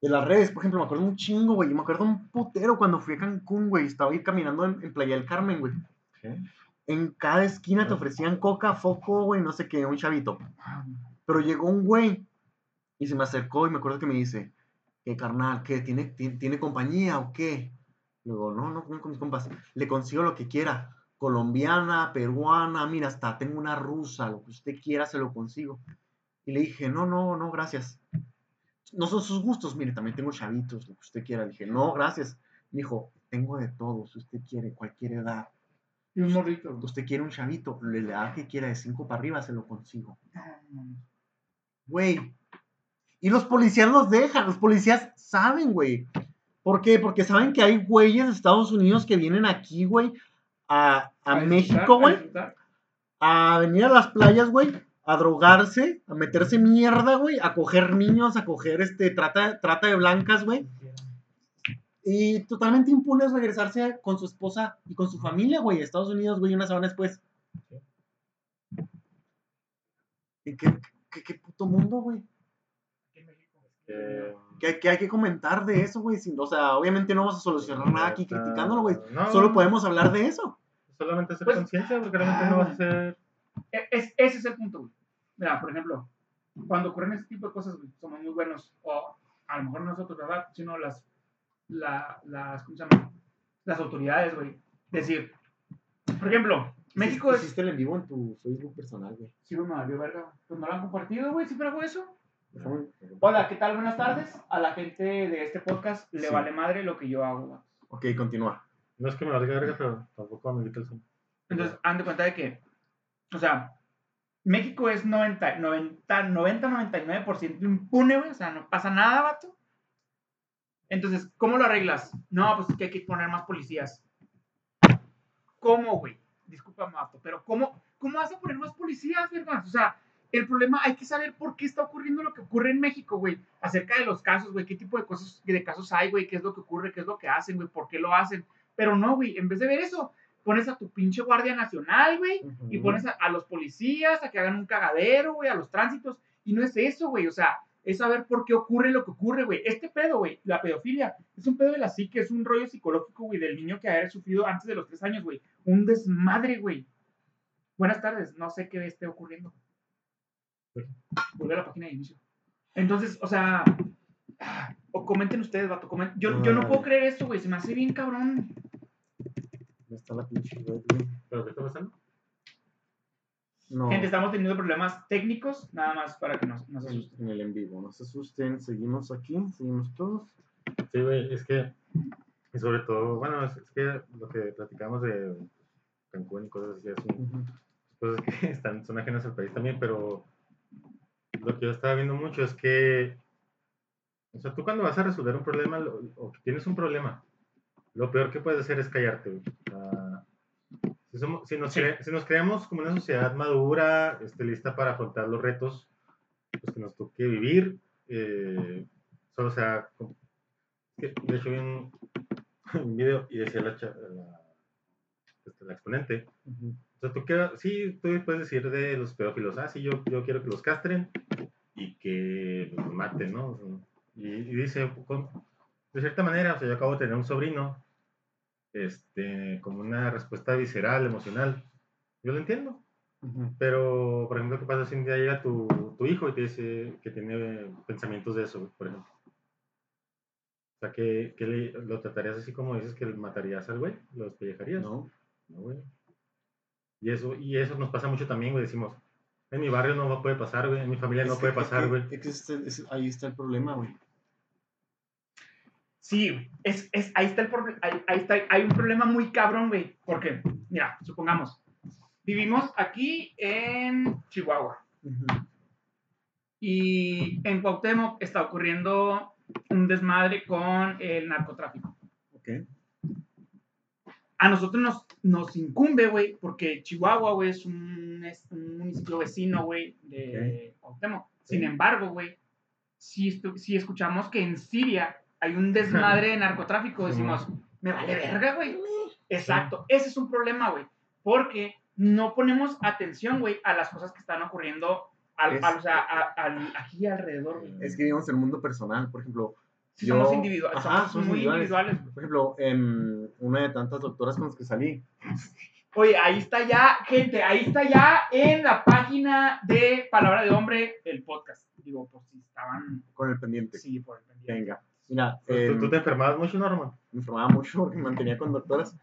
de las redes, por ejemplo, me acuerdo un chingo, güey, me acuerdo un putero cuando fui a Cancún, güey, estaba ahí caminando en, en Playa del Carmen, güey. En cada esquina te ofrecían coca, foco, güey, no sé qué, un chavito. Pero llegó un güey y se me acercó y me acuerdo que me dice, ¿qué carnal? ¿Qué? ¿Tiene, tiene, ¿tiene compañía o qué? Luego, no, no, no con mis compas. Le consigo lo que quiera. Colombiana, peruana, mira, hasta tengo una rusa, lo que usted quiera se lo consigo. Y le dije, no, no, no, gracias. No son sus gustos, mire, también tengo chavitos, lo que usted quiera. Le dije, no, gracias. Me dijo, tengo de todo, si usted quiere, cualquier edad.
Y un morrito.
Usted quiere un chavito, la edad que quiera de cinco para arriba se lo consigo. Güey. Y los policías los dejan, los policías saben, güey. ¿Por qué? Porque saben que hay güeyes de Estados Unidos que vienen aquí, güey, a, a México, güey, a venir a las playas, güey, a drogarse, a meterse mierda, güey, a coger niños, a coger este, trata, trata de blancas, güey. Y totalmente impunes regresarse con su esposa y con su familia, güey, a Estados Unidos, güey, una semana después. ¿Y qué, qué, qué puto mundo, güey?
Aquí en México.
Eh,
¿Qué, qué hay que comentar de eso, güey? Sin- O sea, obviamente no vamos a solucionar nada aquí criticándolo, güey.
no,
Solo podemos hablar de eso.
Solamente hacer
Pues-
conciencia, porque realmente no vas a hacer.
E- es- ese es el punto, güey. Mira, por ejemplo, cuando ocurren este tipo de cosas, güey, somos muy buenos, o a lo mejor no nosotros, ¿verdad? Sino las, la- las, ¿cómo se llama? Las autoridades, güey. Decir, por ejemplo, México es...
Hiciste el en vivo en tu Facebook personal, güey.
Sí, güey, me valió verga. Pues no lo han compartido, güey, siempre hago eso. Hola, ¿qué tal? Buenas tardes. A la gente de este podcast le
Sí.
vale madre lo que yo hago.
Ok, continúa.
No es que me valga verga, pero tampoco me quita el sueño.
Entonces, han de cuenta de que, o sea, México es 90, 90, 90 99% impune, güey. O sea, no pasa nada, vato. Entonces, ¿cómo lo arreglas? No, pues es que hay que poner más policías. ¿Cómo, güey? Disculpa, vato, pero ¿cómo, ¿cómo vas a poner más policías, verdad? O sea, el problema, hay que saber por qué está ocurriendo lo que ocurre en México, güey. Acerca de los casos, güey. ¿Qué tipo de cosas, de casos hay, güey? ¿Qué es lo que ocurre? ¿Qué es lo que hacen, güey? ¿Por qué lo hacen? Pero no, güey. En vez de ver eso, pones a tu pinche Guardia Nacional, güey. Y pones a, a los policías a que hagan un cagadero, güey, a los tránsitos. Y no es eso, güey. O sea, es saber por qué ocurre lo que ocurre, güey. Este pedo, güey, la pedofilia, es un pedo de la psique, es un rollo psicológico, güey, del niño que haya sufrido antes de los tres años, güey. Un desmadre, güey. Buenas tardes, no sé qué esté ocurriendo. Vuelve a la página de inicio. Entonces, o sea, ah, o comenten ustedes, vato. comen- Yo, yo no puedo creer esto, güey. Se me hace bien cabrón.
¿Dónde está la pinche web, güey?
¿Pero qué está pasando?
No.
Gente, estamos teniendo problemas técnicos, nada más para que nos, nos asusten.
en el en vivo. No se asusten. Seguimos aquí. Seguimos todos.
Sí, güey, es que. Y sobre todo, bueno, es, es que lo que platicamos de Cancún y cosas así, es un- cosas que [LAUGHS] están, son ajenas al país también, pero lo que yo estaba viendo mucho es que, o sea, tú cuando vas a resolver un problema lo- o que tienes un problema, lo peor que puedes hacer es callarte. güey. Ah, si, somos- si nos
Sí.
cre- si nos creamos como una sociedad madura, este, lista para afrontar los retos pues, que nos toque vivir, eh, solo sea, de hecho vi un, [LAUGHS] un video y decía la, la, este, la exponente,
Ujú.
O sea, tú qué, sí, tú puedes decir de los pedófilos, ah, sí, yo, yo quiero que los castren y que los maten, ¿no? O sea, y, y dice, con- de cierta manera, o sea, yo acabo de tener un sobrino, este, como una respuesta visceral, emocional. Yo lo entiendo, pero, por ejemplo, ¿qué pasa si un día llega tu, tu hijo y te dice que tiene pensamientos de eso, por ejemplo? O sea, que, que le- lo tratarías así como dices que matarías al güey, lo despellejarías.
No.
No, güey. Y eso, y eso nos pasa mucho también, güey. Decimos, en mi barrio no puede pasar, güey. En mi familia no
Es
puede
que-
pasar,
es
güey.
que- es ese- ese- ahí está el problema, güey.
Sí, es, es, ahí está el problema, ahí, ahí está, hay un problema muy cabrón, güey, porque, mira, supongamos, vivimos aquí en Chihuahua y en Cuauhtémoc está ocurriendo un desmadre con el narcotráfico.
Ok.
A nosotros nos, nos incumbe, güey, porque Chihuahua, güey, es un, es un municipio vecino, güey, de Cuauhtémoc. Sin embargo, güey, si, si escuchamos que en Siria hay un desmadre de narcotráfico, decimos, me vale verga, güey. Exacto, ese es un problema, güey, porque no ponemos atención, güey, a las cosas que están ocurriendo al,
Es-
al- o sea, a- al- aquí alrededor, güey.
Es que vivimos en el mundo personal, por ejemplo.
Sí,
yo-
somos individuales,
Ajá,
somos muy individuales.
Por ejemplo, en una de tantas doctoras con las que salí,
Oye, ahí está ya, gente, ahí está ya en la página de Palabra de Hombre, el podcast. Digo, por si estaban,
con el pendiente.
sí, por el pendiente.
Venga. Mira,
¿Tú,
em,
tú te enfermabas mucho, Norman?
me informaba mucho porque me mantenía con doctoras.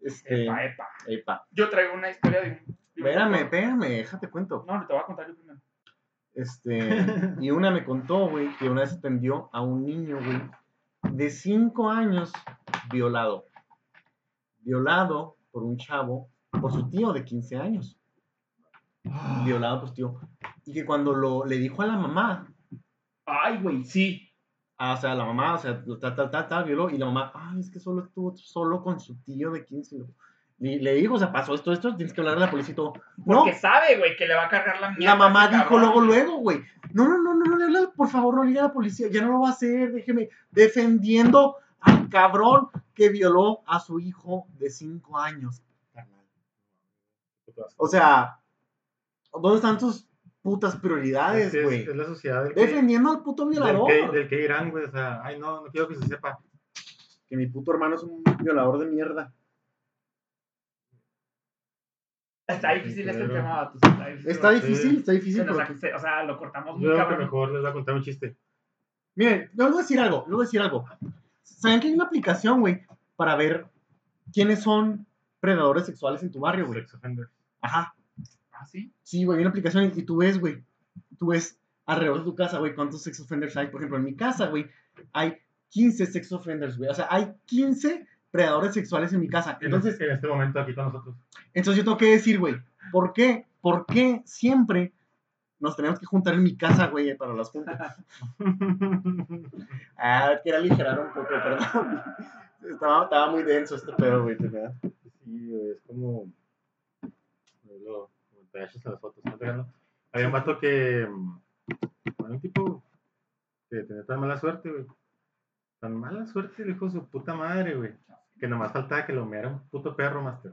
Este,
Epa, epa.
epa.
Yo traigo una historia de un...
Espérame, espérame, déjate cuento.
No, te voy a contar yo primero.
Este, [LAUGHS] y una me contó, güey, que una vez atendió a un niño, güey, de 5 años violado. Violado por un chavo, por su tío de 15 años. [GASPS] Violado por su tío. Y que cuando lo, le dijo a la mamá,
Ay, güey, sí.
ah, o sea, la mamá, o sea, tal, tal, tal, tal, violó, y la mamá, ay, es que solo estuvo solo con su tío de 15. Y le dijo, o sea, pasó esto, esto, tienes que hablar a la policía y todo. No,
Porque sabe, güey, que le va a cargar la mierda.
la mamá dijo
cabrón,
luego, luego, güey. No, no, no, no, no le habla, por favor, no le diga a la policía, ya no lo va a hacer, déjeme, defendiendo al cabrón que violó a su hijo de 5 años. O sea, ¿dónde están tus putas prioridades,
Es, es-
güey.
es la sociedad del que,
Defendiendo al puto
del
violador.
que, del que irán, güey. O sea, ay, no, no quiero que se sepa.
Que mi puto hermano es un violador de mierda.
Está difícil este tema, vatos. Está difícil.
Está
Sí.
difícil, está
Se
difícil.
nos
porque-
se- o sea, lo cortamos muy
Yo creo que
cabrón.
mejor les voy a contar un chiste.
Miren, les voy a decir algo, les voy a decir algo. ¿Saben que hay una aplicación, güey, para ver quiénes son predadores sexuales en tu barrio, güey?
Sex offender.
Ajá.
¿Ah, sí?
Sí, güey, hay una aplicación y tú ves, güey, tú ves alrededor de tu casa, güey, cuántos sex offenders hay. Por ejemplo, en mi casa, güey, hay 15 sex offenders, güey. O sea, hay 15 predadores sexuales en mi casa.
En,
Entonces,
en este momento aquí con nosotros.
entonces yo tengo que decir, güey, ¿por qué? ¿Por qué siempre nos tenemos que juntar en mi casa, güey, para las juntas? [LAUGHS] Ah, quiero aligerar un poco, perdón. Estaba, estaba muy denso este pedo, güey.
Sí, güey, es como. Lo, como te echas en las fotos, ¿no? Había un vato que. mm, Había un tipo que tenía tan mala suerte, güey. Tan mala suerte, el hijo de su puta madre, güey. Que nomás faltaba que lo meara un puto perro, master.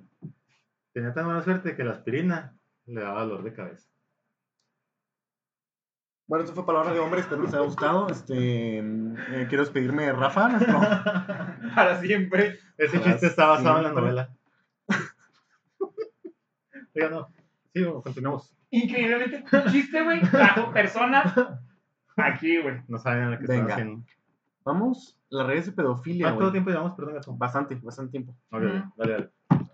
Tenía tan mala suerte que la aspirina le daba dolor de cabeza.
Bueno, esto fue Palabra de Hombre, espero les haya gustado. Este, eh, quiero despedirme de Rafa, nuestro... [LAUGHS]
Para siempre.
Ese chiste está basado en la novela. [LAUGHS] Oiga, no. Sí, bueno, continuamos.
Increíblemente, un chiste, güey, trajo personas aquí, güey.
No saben lo que están haciendo.
Vamos, las redes de pedofilia,
¿Cuánto
güey.
tiempo llevamos? Perdón, gato.
Bastante, bastante tiempo.
Ok, dale, dale.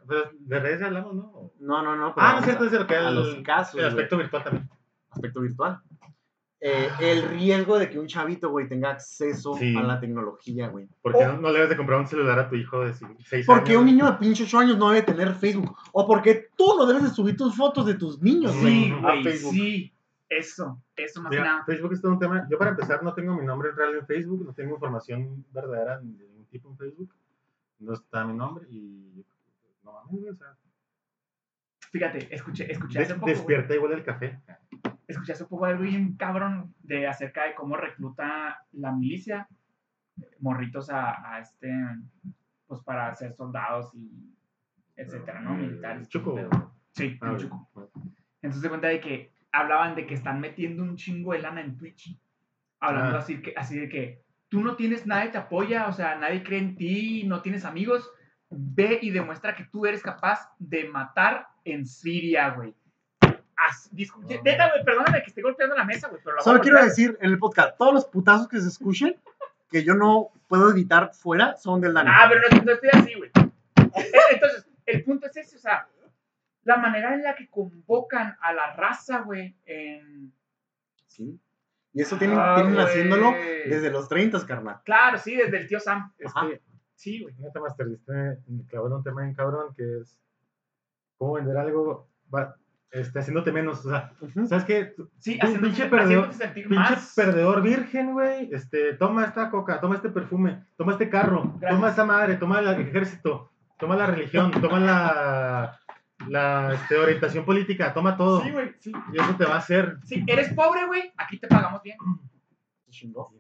Pero de redes ya hablamos, ¿no?
No, no, no. pero
Ah, no es cierto,
a-
es lo que
a
el,
los casos,
el
güey.
aspecto virtual también.
aspecto virtual. Eh, el riesgo de que un chavito, güey, tenga acceso
Sí.
a la tecnología, güey.
¿Por qué
Oh.
no, no le debes de comprar un celular a tu hijo de 6
¿Por
años?
qué un niño de pinche 8 años no debe tener Facebook? O porque tú no debes de subir tus fotos de tus niños, güey,
Sí,
a
güey,
Facebook.
sí. Eso, eso más que
Mira,
nada.
Facebook es todo un tema. Yo para empezar no tengo mi nombre real en Facebook, no tengo información verdadera de ningún tipo en Facebook. No está mi nombre y no mames, o sea,
Fíjate, escuché, escuché hace poco.
despierta igual el café.
escuché hace poco algo bien cabrón de acerca de cómo recluta la milicia morritos a, a este pues para ser soldados y etcétera, ¿no? Militares.
Chuco.
Sí,
Ah.
Chuco. Entonces se cuenta de que hablaban de que están metiendo un chingo de lana en Twitch. Hablando
Ah.
así, que, así de que tú no tienes, nadie te apoya, o sea, nadie cree en ti, no tienes amigos. Ve y demuestra que tú eres capaz de matar en Siria, güey. Neta, güey, perdóname que esté golpeando la mesa, güey,
Solo quiero decir en el podcast, todos los putazos que se escuchen, que yo no puedo evitar fuera, son del Dani.
Ah, pero no, no estoy así, güey. [LAUGHS] Entonces, el punto es ese, o sea, la manera en la que convocan a la raza, güey, en...
Sí. Y eso tienen,
Ah,
tienen haciéndolo desde los 30, carnal.
Claro, sí, desde el tío Sam.
Es
Ajá.
que,
Sí, güey.
neta, Master, diste me clavó en un tema bien cabrón que es cómo vender algo va, este, haciéndote menos. O sea. ¿sabes qué?
Sí, haciéndote,
pinche perdedor- Pinche
más.
perdedor virgen, güey. Este, toma esta coca, toma este perfume, toma este carro,
Gracias.
toma esta madre, toma el ejército, toma la religión, toma la, la este, orientación política, toma todo.
Sí, güey, sí.
Y eso te va a hacer.
Sí, eres pobre, güey, aquí te pagamos bien.
Se chingó.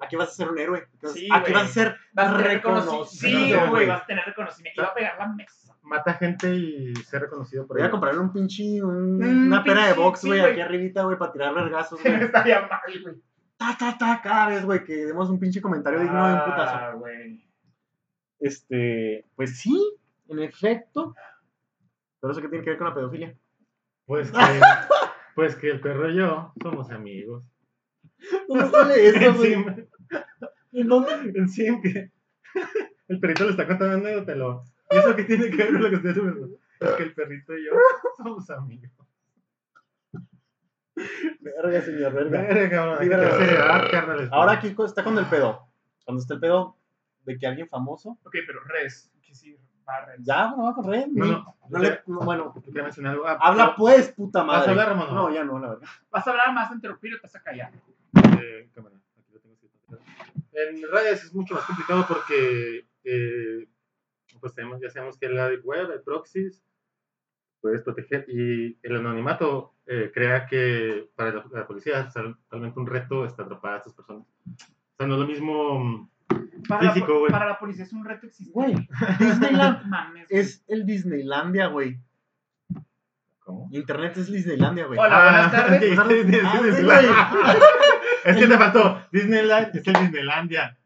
Aquí vas a ser un héroe.
Sí,
Aquí
güey.
vas a ser
Vas a tener
reconocido.
Sí,
güey.
vas a tener reconocimiento. Iba a pegar la mesa.
Mata gente y ser reconocido por
Voy a comprarle un pinche, un-
Un
una pera de box, güey, aquí arribita, güey, para tirar vergazos, güey. [LAUGHS]
Estaría mal, güey.
ta, ta, ta, cada vez, güey, que demos un pinche comentario digno de un putazo.
Ah, güey.
Este, pues sí, en efecto. Pero eso que tiene que ver con la pedofilia.
Pues que, [LAUGHS] pues que el perro y yo somos amigos.
¿Dónde sale eso, güey? ¿En dónde?
encima que el perrito le está contando una anécdota. lo- ¿Y eso qué tiene que ver con lo que estoy diciendo? Es que el perrito y yo somos amigos.
Verga, señor, verga.
Verga,
Mira,
tener seriedad, carnal.
Ahora aquí está con el pedo. Cuando está el pedo de que alguien famoso.
Ok, pero res. Que sí.
Ya, no va a correr.
No, no.
no le- no, bueno,
Yo quería mencionar algo. Ah,
habla pues, puta
¿Vas a
madre.
hablar, Ramón?
No, ya no, la verdad.
Vas a hablar más de interrumpir o te vas a callar.
Eh, cámara, aquí lo tengo escrito. En redes es mucho más complicado porque eh, pues tenemos, ya sabemos que la deep web, el proxies, puedes proteger y el anonimato eh, crea que para la, la policía es realmente un reto este, atrapar a estas personas. O sea, no es lo mismo mm,
Para, la,
Físico,
po-
güey.
para la policía es un reto existir.
Güey, [LAUGHS] Disneyland
Mames,
es el Disneylandia, güey.
¿Cómo?
Internet es Disneylandia, güey.
Hola, buenas tardes.
sí, sí, sí,
Ah,
sí,
güey. [LAUGHS]
Es que te faltó. Disneyland es el Disneylandia.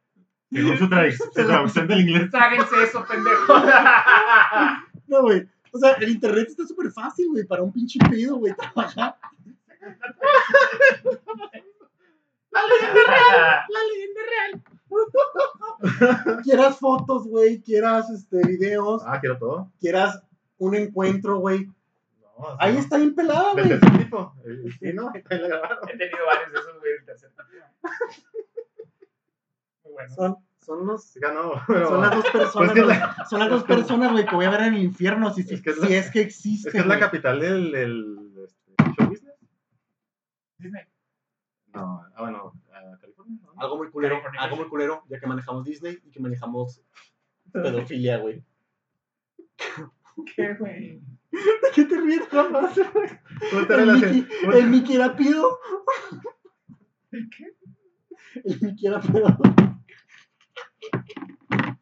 Según su, su traducción del inglés.
Tráguense eso, pendejo. [LAUGHS]
No, güey. O sea, el internet está súper fácil, güey, para un pinche pedo, güey, trabajar. La leyenda real. [LAUGHS] quieras fotos, güey, quieras este, videos,
Ah, quiero todo.
quieras un encuentro, güey.
No,
Ahí
no.
está bien pelada,
Del
güey.
tercer tipo. Eh, Sí, ¿no? Ahí la grabaron.
He tenido varios de esos, güey, del tercer tipo. Muy bueno.
Son, son los...
Sí, ganó. pero-
Son las dos personas,
Pues que
güey.
la-
son las dos personas, güey, que voy a ver en el infierno, si, si,
Es que es
si
la-
es que existe.
Es que es la capital del, del este, show business.
Disney.
No, ah, bueno, a California. ¿no?
Algo muy culero,
California.
algo muy culero, ya que manejamos Disney y que manejamos [LAUGHS] pedofilia, güey.
¿Qué, güey?
¿De qué te ríes, Rafa?
¿Cómo te
El
relacionas?
Mickey, el Mickey era.
¿Qué?
El Mickey era pedo.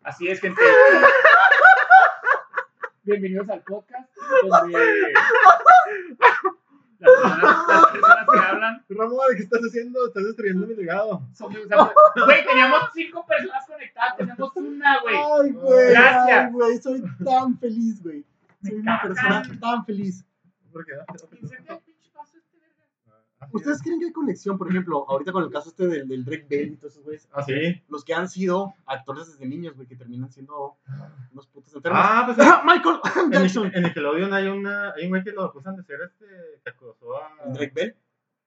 Así es, gente. [LAUGHS] Bienvenidos al podcast donde las personas, las personas que hablan
Ramón, ¿qué estás haciendo? Estás destruyendo mi legado.
son de usar- Güey, teníamos cinco personas conectadas, tenemos una, güey.
Ay, güey.
Gracias.
Ay, güey, soy tan feliz, güey. Soy una persona tan feliz.
¿Por qué?
Inserta el pinche paso este, verga.
Ah, sí.
¿Ustedes creen que hay conexión, por ejemplo, ahorita con el caso este del, del Drake Bell y todos esos güeyes?
Ah, sí.
Los que han sido actores desde niños, güey, que terminan siendo unos putos enfermos.
Ah, pues [LAUGHS]
¡Ah, Michael
en,
Jackson.
en Nickelodeon hay, una, hay un güey que lo acusan de ser este que acosó a.
¿El Drake Bell?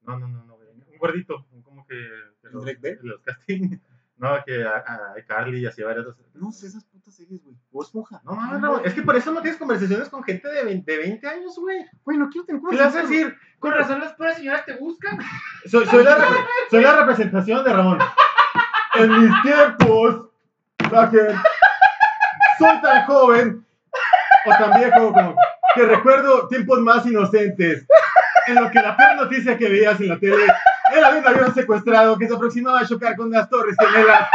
No, no, no, no, güey. Un gordito. Como que. que
¿El
los,
Drake Bell?
Los casting. No, que a, Carly y así varias.
No sé esas putas series, güey. O esponja.
No mames, Ramón, es que por eso no tienes conversaciones con gente de 20, de 20 años, güey.
Güey, no quiero tener
¿Qué le vas a decir?
Con razón las puras señoras te buscan. [LAUGHS]
Soy, soy, la, soy la representación de Ramón. En mis tiempos, Tucker, soy tan joven, o tan viejo como que recuerdo tiempos más inocentes, en lo que la peor noticia que veías en la tele era un avión secuestrado que se aproximaba a chocar con las torres gemelas.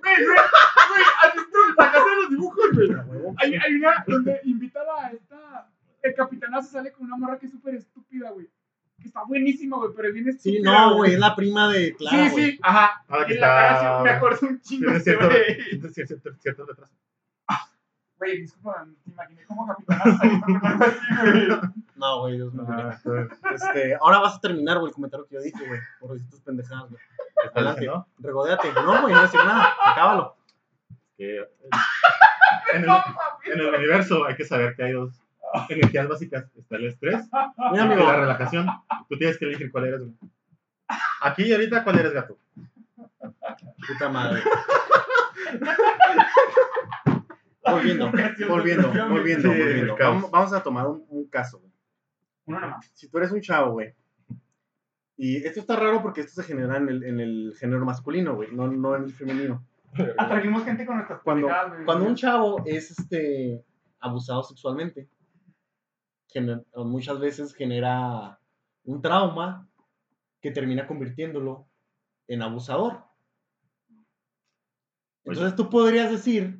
Güey, güey, güey, ¿has visto la casa de los dibujos, güey? Hay, hay una donde invitan a esta. El capitanazo sale con una morra que es súper estúpida, güey. Que está buenísima, güey, pero bien
Sí, no, güey, es la prima de Clara,
Sí, sí, ajá.
Ahora que
en la cara
está-
me acuerdo un chingo,
Tiene cierto, cierto, cierto retraso.
Güey, disculpa, te imaginé como güey.
No, güey, Dios mío.
Ah,
Este, ahora vas a terminar, güey, el comentario que yo dije, güey. Por decir tus pendejadas, güey.
¿qué estás
Adelante.
diciendo?
Regodéate. No, güey, no decir nada. Acábalo.
Que [LAUGHS] en el, en el universo hay que saber que hay dos energías básicas. Está el estrés
Mira,
y
amigo.
la relajación. Tú tienes que elegir cuál eres, güey. Aquí y ahorita, ¿cuál eres, gato?
Puta madre. [LAUGHS] Volviendo, [LAUGHS] volviendo, volviendo,
Sí,
volviendo. Vamos, vamos a tomar un, un caso, güey.
Uno.
Si tú eres un chavo, güey. Y esto está raro porque esto se genera en el, en el género masculino, güey, no, no en el femenino. [LAUGHS]
Atrajimos gente con nuestras
Cuando,
güey.
cuando un chavo es este abusado sexualmente, gener- muchas veces genera un trauma que termina convirtiéndolo en abusador. Entonces tú podrías decir,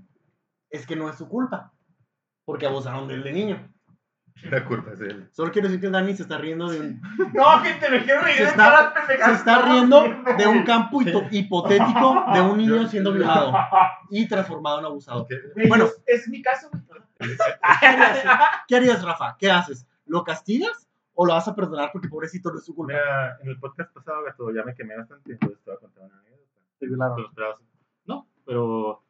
es que no es su culpa, porque abusaron del de niño.
La culpa es de él.
Solo quiero decir que Dani se está riendo de un, [LAUGHS]
No, gente, me quiero reír
Se
de
está- se riendo de un campo hipotético de un niño
Yo-
siendo violado y transformado en
Güey,
Bueno.
es, es mi caso, güey.
¿Qué [LAUGHS] harías, ¿Qué harías, Rafa? ¿Qué haces? ¿Lo castigas o lo vas a perdonar porque pobrecito no es su culpa?
Mira, en el podcast pasado, gato, ya me quemé bastante, entonces te voy a contar una anécdota.
Te violaron.
No, pero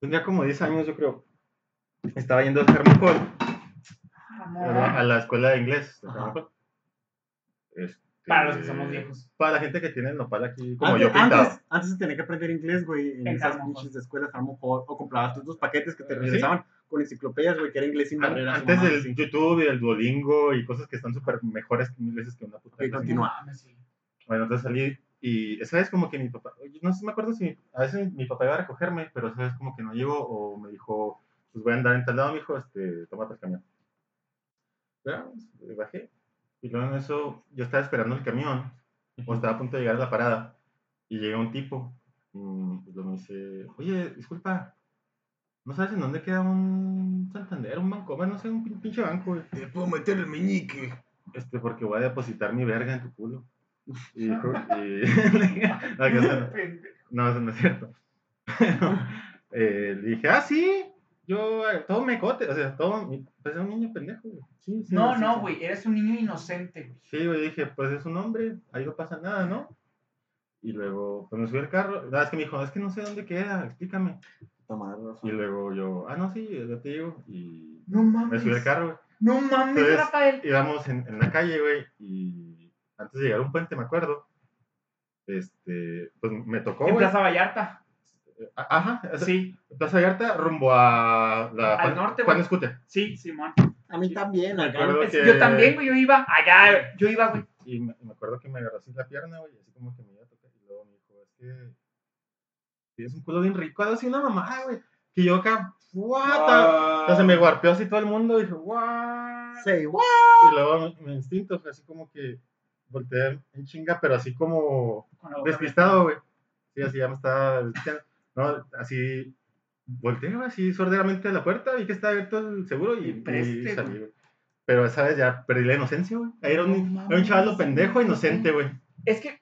tendría como 10 años, yo creo. Estaba yendo a Hall, a la, escuela de inglés de. Este,
Para los que somos viejos.
Para la gente que tiene el nopal aquí, como
Antes,
yo pintado.
antes, antes se tenía que aprender inglés, güey, en
En
esas pinches escuelas Harmon Hall, o comprabas tus paquetes que te
Sí.
regresaban con enciclopedias, güey, que era inglés sin
An-
barreras.
Antes del. YouTube y del Duolingo y cosas que están súper mejores mil veces que una puta. Clase.
continúa.
No mames, sí.
Bueno, entonces salí y esa vez como que mi papá, no sé, me acuerdo si a veces mi papá iba a recogerme, pero esa vez como que no llegó o me dijo, pues voy a andar en tal lado, mijo, este, tómate el camión. Ya, pues, bajé. Y luego en eso yo estaba esperando el camión, o estaba a punto de llegar a la parada, y llega un tipo, y pues me dice, oye, disculpa, ¿No sabes en dónde queda un Santander, un banco? Bueno, no sé, un pin- pinche banco, güey.
Te puedo meter el meñique.
Este, porque voy a depositar mi verga en tu culo. Y [LAUGHS] y... [LAUGHS] no, que eso no, no, eso no es cierto. [LAUGHS] Pero, eh, le dije, ah, sí, yo, eh, todo me cote, o sea, todo, pues es un niño pendejo, güey.
Sí, sí,
No,
sí,
no, güey, eres un niño inocente, güey.
Sí, güey, dije, pues es un hombre, ahí no pasa nada, ¿no? Y luego, pues me subí al carro, la vez que me dijo, es que no sé dónde queda, explícame.
Madre, Rafa.
Y luego yo, ah, no, sí, yo te digo, y
No
me
mames.
subí al carro, güey.
No mames,
Entonces,
Rafael.
íbamos en, en la calle, güey, y antes de llegar a un puente, me acuerdo, este, pues me tocó,
En. Plaza Vallarta.
Ajá,
Sí,
Plaza Abierta rumbo a la
Al norte,
Juan
güey.
Escute.
sí, Simón.
A mí también, acá.
que-
Yo también, güey, yo iba allá, yo iba, güey.
Y me, me acuerdo que me agarró así la pierna, güey, así como que me iba a tocar. Y luego me dijo, es que tienes un culo bien rico, algo así, una mamada, güey. Que yo acá, what
Ah.
Entonces me guarpeó así todo el mundo y dije, what
Say what?
Y luego mi, mi instinto fue así como que volteé en chinga, pero así como despistado, güey. Sí, así ya me estaba despistando. No, así volteé, güey, así sorderamente a la puerta, vi que estaba abierto el seguro y,
Y preste,
y salí,
güey.
Pero esa vez ya perdí la inocencia, güey. Ahí era un,
No
era un chaval pendejo, inocente, güey.
Es que,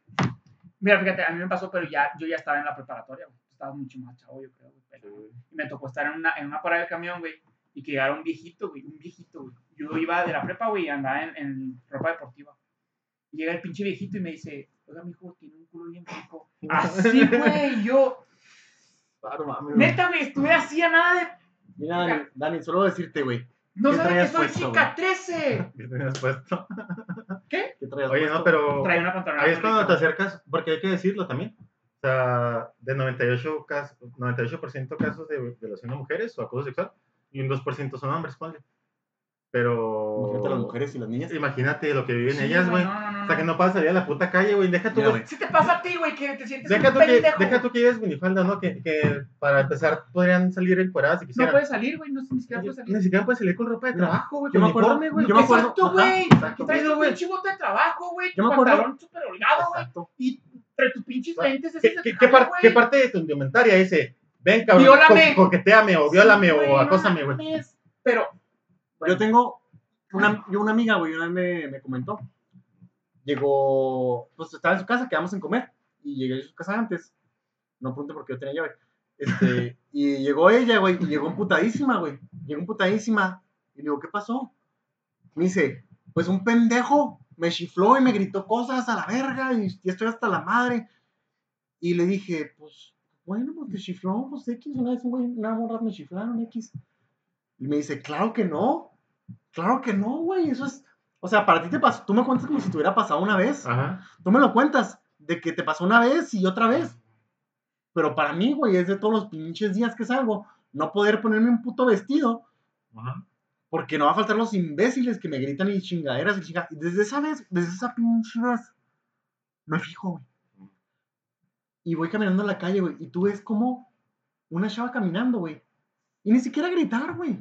mira, fíjate, a mí me pasó, pero ya, yo ya estaba en la preparatoria, güey. Estaba mucho más chavo, yo creo, güey. Y me tocó estar en una, en una parada del camión, güey, y que llegara un viejito, güey, un viejito, güey. Yo iba de la prepa, güey, y andaba en, en ropa deportiva. Y llega el pinche viejito y me dice, oiga, mijo, tiene un culo bien rico. [LAUGHS] Así, güey, yo,
Ah, mames, güey.
neta, güey, estuve así a nada de,
Mira, Dani, Dani, solo decirte, güey.
no
¿Qué
sabes que soy
puesto,
chica 13. [LAUGHS]
¿Qué tenías puesto?
¿Qué traías
Oye,
puesto?
no, pero
Trae una pantalona.
ahí es cuando te acercas, porque hay que decirlo también. O sea, de 98 casos, 98% casos de violación a mujeres o acoso sexual, y un 2% son hombres, ponle. Pero.
Imagínate las mujeres y las niñas.
Imagínate lo que viven
Sí,
ellas, güey.
No, no, no.
O sea, que
no.
salir a la puta calle, güey. Deja tú,
Mira.
Si te pasa a ti, güey, que te sientes
Deja
un
tú, que, deja tú que lleves minifalda, ¿no? Que, que para empezar podrían salir encueradas si
No puedes salir, güey, no ni siquiera puedes salir.
Ni siquiera puedes salir con ropa de trabajo, güey.
yo me acuerdo-
güey.
yo me acuerdo-
Exacto,
ajá,
güey.
exacto.
Traes
Eso,
tu
güey.
pinche bote de trabajo, güey.
Yo me acuerdo-
pantalón súper holgado, güey. Y entre tus pinches lentes. ese
¿Qué, parte de tu indumentaria dice? Ven, cabrón,
Viólame.
co- coqueteame o viólame o acósame, güey.
Pero. Bueno,
Yo tengo una, yo una amiga, güey, una vez me, me comentó. Llegó, pues estaba en su casa, quedamos en comer. Y llegué a su casa antes. No pregunte por qué yo tenía llave. Este, [LAUGHS] y llegó ella, güey, y llegó emputadísima, güey. Llegó emputadísima. Y le digo, ¿qué pasó? Me dice, pues un pendejo me chifló y me gritó cosas a la verga y estoy hasta la madre. Y le dije, pues, bueno, pues te chifló, pues X, una vez una morra me chiflaron, X. Y me dice, claro que no. Claro que no, güey. Eso es. O sea, para ti te pasó. Tú me cuentas como si te hubiera pasado una vez.
Ajá.
Tú me lo cuentas de que te pasó una vez y otra vez. Pero para mí, güey, es de todos los pinches días que salgo. No poder ponerme un puto vestido.
Ajá.
Porque no va a faltar los imbéciles que me gritan y chingaderas y chingaderas. Y desde esa vez, desde esa pinche vez, me fijo, güey. Y voy caminando en la calle, güey. Y tú ves como una chava caminando, güey. Y ni siquiera gritar, güey.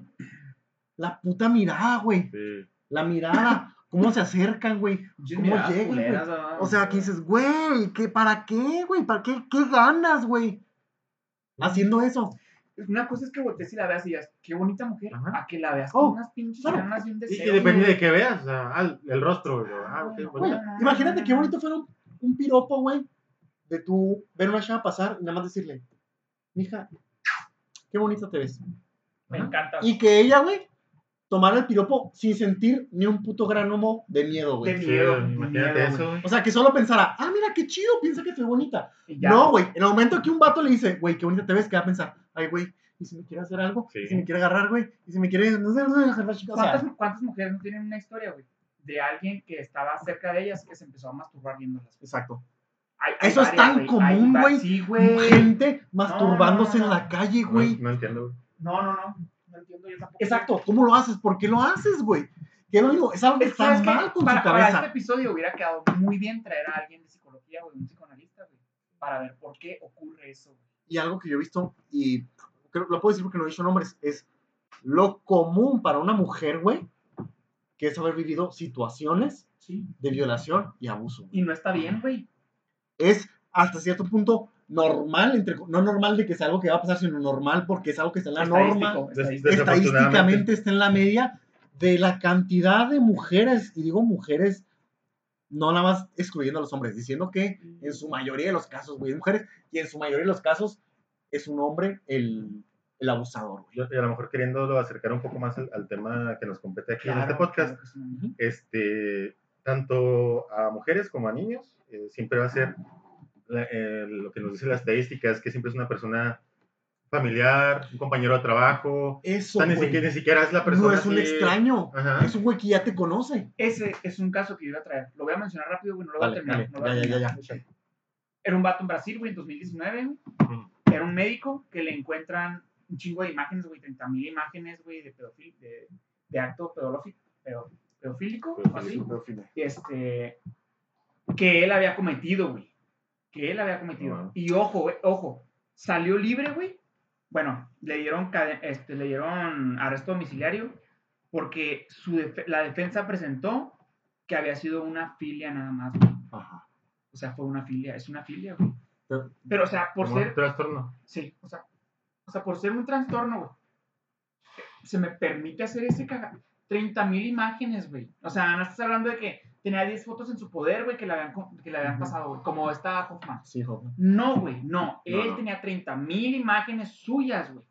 La puta mirada, güey.
Sí.
La mirada. Cómo se acercan, güey. ¿Cómo llegan, güey? O sea, que dices, güey, ¿qué, ¿para qué, güey? ¿Para qué, qué ganas, güey? Haciendo eso.
Una cosa es que voltees y la veas y digas, qué bonita mujer,
Ajá.
a que la veas
Oh,
con unas pinches
claro.
ganas y un
Y,
deseo.
y depende
güey.
de qué veas, o sea, ah, el- rostro, güey. Ah,
Imagínate qué bonito fuera un, un piropo, güey, de tú ver una chava pasar y nada más decirle, mija, qué bonita te ves.
Me encanta.
Y que ella, güey, tomara el piropo sin sentir ni un puto granomo de miedo, güey.
De
Sí,
miedo,
imagínate
miedo,
eso,
güey.
O sea, que solo pensara, ah, mira qué chido, piensa que fue bonita.
Ya.
No, güey, en el momento que un vato le dice, güey, qué bonita te ves, que va a pensar, ay, güey, ¿y si me quiere hacer algo?
Sí.
¿Y si me quiere agarrar, güey? ¿Y si me quiere, no sé, no sé, dejar la chica? O sea,
¿Cuántas, cuántas mujeres no tienen una historia, güey? De alguien que estaba cerca de ellas que se empezó a masturbar viéndolas.
exacto.
Hay- hay
Eso es tan
güey,
común, güey.
Sí, güey.
Gente masturbándose
no, no,
en la calle,
No,
güey.
no entiendo, güey.
No, no, no. No entiendo yo tampoco.
Exacto, ¿cómo lo haces? ¿Por qué lo haces, güey? Que es lo mismo, es algo que
Es que,
está mal con
para,
su
para
cabeza.
este episodio hubiera quedado muy bien traer a alguien de psicología, güey, un psicoanalista, güey, para ver por qué ocurre eso, güey.
Y algo que yo he visto, y creo, lo puedo decir porque no he dicho nombres, es lo común para una mujer, güey, que es haber vivido situaciones
Sí.
de violación y abuso.
Y no está bien, güey.
Es hasta cierto punto normal, entre, no normal de que sea algo que va a pasar, sino normal porque es algo que está en la norma. Estadísticamente está en la media de la cantidad de mujeres, y digo mujeres, no nada más excluyendo a los hombres, diciendo que en su mayoría de los casos, güey, es mujeres, y en su mayoría de los casos es un hombre el, el abusador, güey.
Y a lo mejor queriéndolo acercar un poco más al, al tema que nos compete aquí en
Claro,
este podcast,
claro sí.
este, tanto a mujeres como a niños, eh, siempre va a ser la- eh, lo que nos dice la estadística, es que siempre es una persona familiar, un compañero de trabajo,
Eso,
o sea, ni, siquiera, ni siquiera es la persona
no es un
así-
extraño,
Ajá.
es un güey que ya te conoce.
Ese es un caso que yo iba a traer. Lo voy a mencionar rápido, güey, no lo voy a terminar. no
ya, ya, ya, ya.
Era un vato en Brasil, güey, en 2019, güey.
Ujú.
Era un médico que le encuentran un chingo de imágenes, güey, 30 mil imágenes, güey, de, pedofil, de, de acto pedolófico, pedo- pedofílico, así. Este, que él había cometido, güey. Que él había cometido. Y ojo, güey, ojo, salió libre, güey. Bueno, le dieron, este, le dieron arresto domiciliario porque su def- la defensa presentó que había sido una filia nada más, güey.
Ajá.
O sea, fue una filia, es una filia, güey.
Pero-
Pero, o sea, por ser,
un trastorno.
sí, o sea, o sea, por ser un trastorno, güey, se me permite hacer ese caga... 30 mil imágenes, güey. O sea, no estás hablando de que tenía 10 fotos en su poder, güey, que le habían, que le habían pasado, güey, como esta Hoffman.
Sí, joven.
No, güey, no. Él
no.
tenía 30 mil imágenes suyas, güey.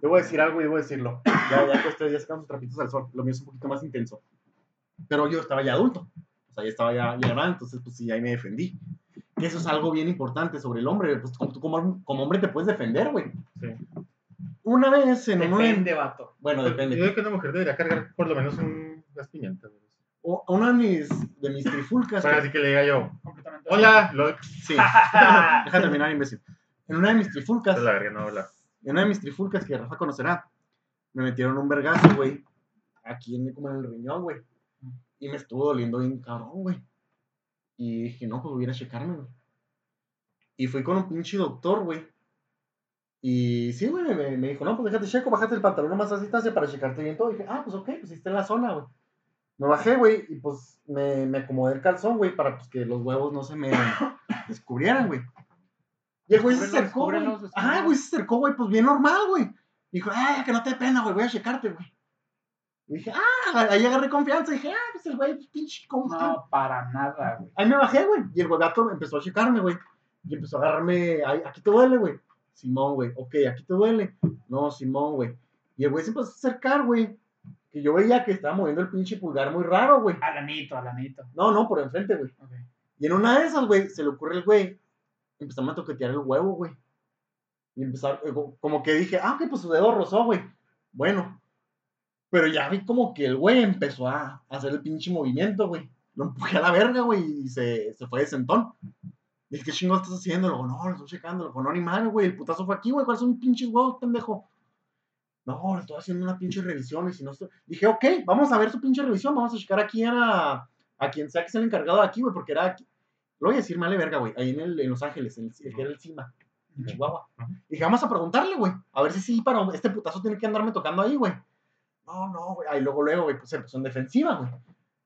Debo decir algo y debo decirlo. Ya, ya que ustedes ya sacan sus trapitos al sol, lo mío es un poquito más intenso. Pero yo estaba ya adulto. O sea, ya estaba ya, ya grande, entonces pues sí, ahí me defendí. Y eso es algo bien importante sobre el hombre. Pues como, tú como, como hombre te puedes defender, güey.
Sí.
Una vez en de...
Depende, vato.
Bueno,
Yo
depende.
digo que una mujer debería cargar por lo menos un gas pimienta.
O- Una de mis, de mis trifulcas... Que-
así que le diga yo,
Completamente.
hola, lo,
Sí. [LAUGHS] Deja terminar, imbécil. En una de mis trifulcas...
de la verga, no habla.
En una de mis trifulcas que Rafa conocerá, me metieron un vergazo, güey. Aquí en, como en el riñón, güey. Y me estuvo doliendo bien cabrón, güey. Y dije, no, pues voy a ir a checarme, güey. Y fui con un pinche doctor, güey. Y sí, güey, me, me dijo, no, pues déjate checo, bájate el pantalón nomás así, para checarte bien todo. Y dije, ah, pues ok, pues está en la zona, güey. Me bajé, güey, y pues me, me acomodé el calzón, güey, para pues, que los huevos no se me [COUGHS] descubrieran, güey. Y el güey se acercó, güey. Ah, güey, se acercó, güey, pues bien normal, güey. Dijo, ah, que no te dé pena, güey, voy a checarte, güey. Y dije, ah, ahí agarré confianza. Dije, ah, pues el güey, pues, pinche, ¿cómo está?
No, para nada, güey.
Ahí me bajé, güey. Y el güey gato empezó a checarme, güey. Y empezó a agarrarme, "Ay, aquí te duele, güey. Simón, güey. Ok, aquí te duele. No, Simón, güey. Y el güey se empezó a acercar, güey. Que yo veía que estaba moviendo el pinche pulgar muy raro, güey.
Alanito, alanito.
No, no, por enfrente, güey.
Ok.
Y en una de esas, güey, se le ocurre el güey. Empezamos a toquetear el huevo, güey. Y empezar, eh, co- como que dije, ah, ok, pues su dedo rozó, güey. Bueno. Pero ya vi como que el güey empezó a hacer el pinche movimiento, güey. Lo empujé a la verga, güey, y se, se fue de sentón. Dije, ¿qué chingo estás haciendo? Luego, no, lo estoy checando. Luego, no, ni madre, güey. El putazo fue aquí, güey. ¿Cuáles son mis pinches huevos, pendejo? No, le estoy haciendo una pinche revisión. Y si no estoy... Dije, ok, vamos a ver su pinche revisión. Vamos a checar aquí a, a quien sea que sea el encargado de aquí, güey, porque era aquí. Lo voy a decir, vale verga, güey. Ahí en, el, en Los Ángeles, en el, el que era el CIMA, en. Chihuahua. Dije, vamos a preguntarle, güey. A ver si sí, para este putazo tiene que andarme tocando ahí, güey. No, no, güey. Ahí luego, luego, güey, pues se empezó en defensiva, güey.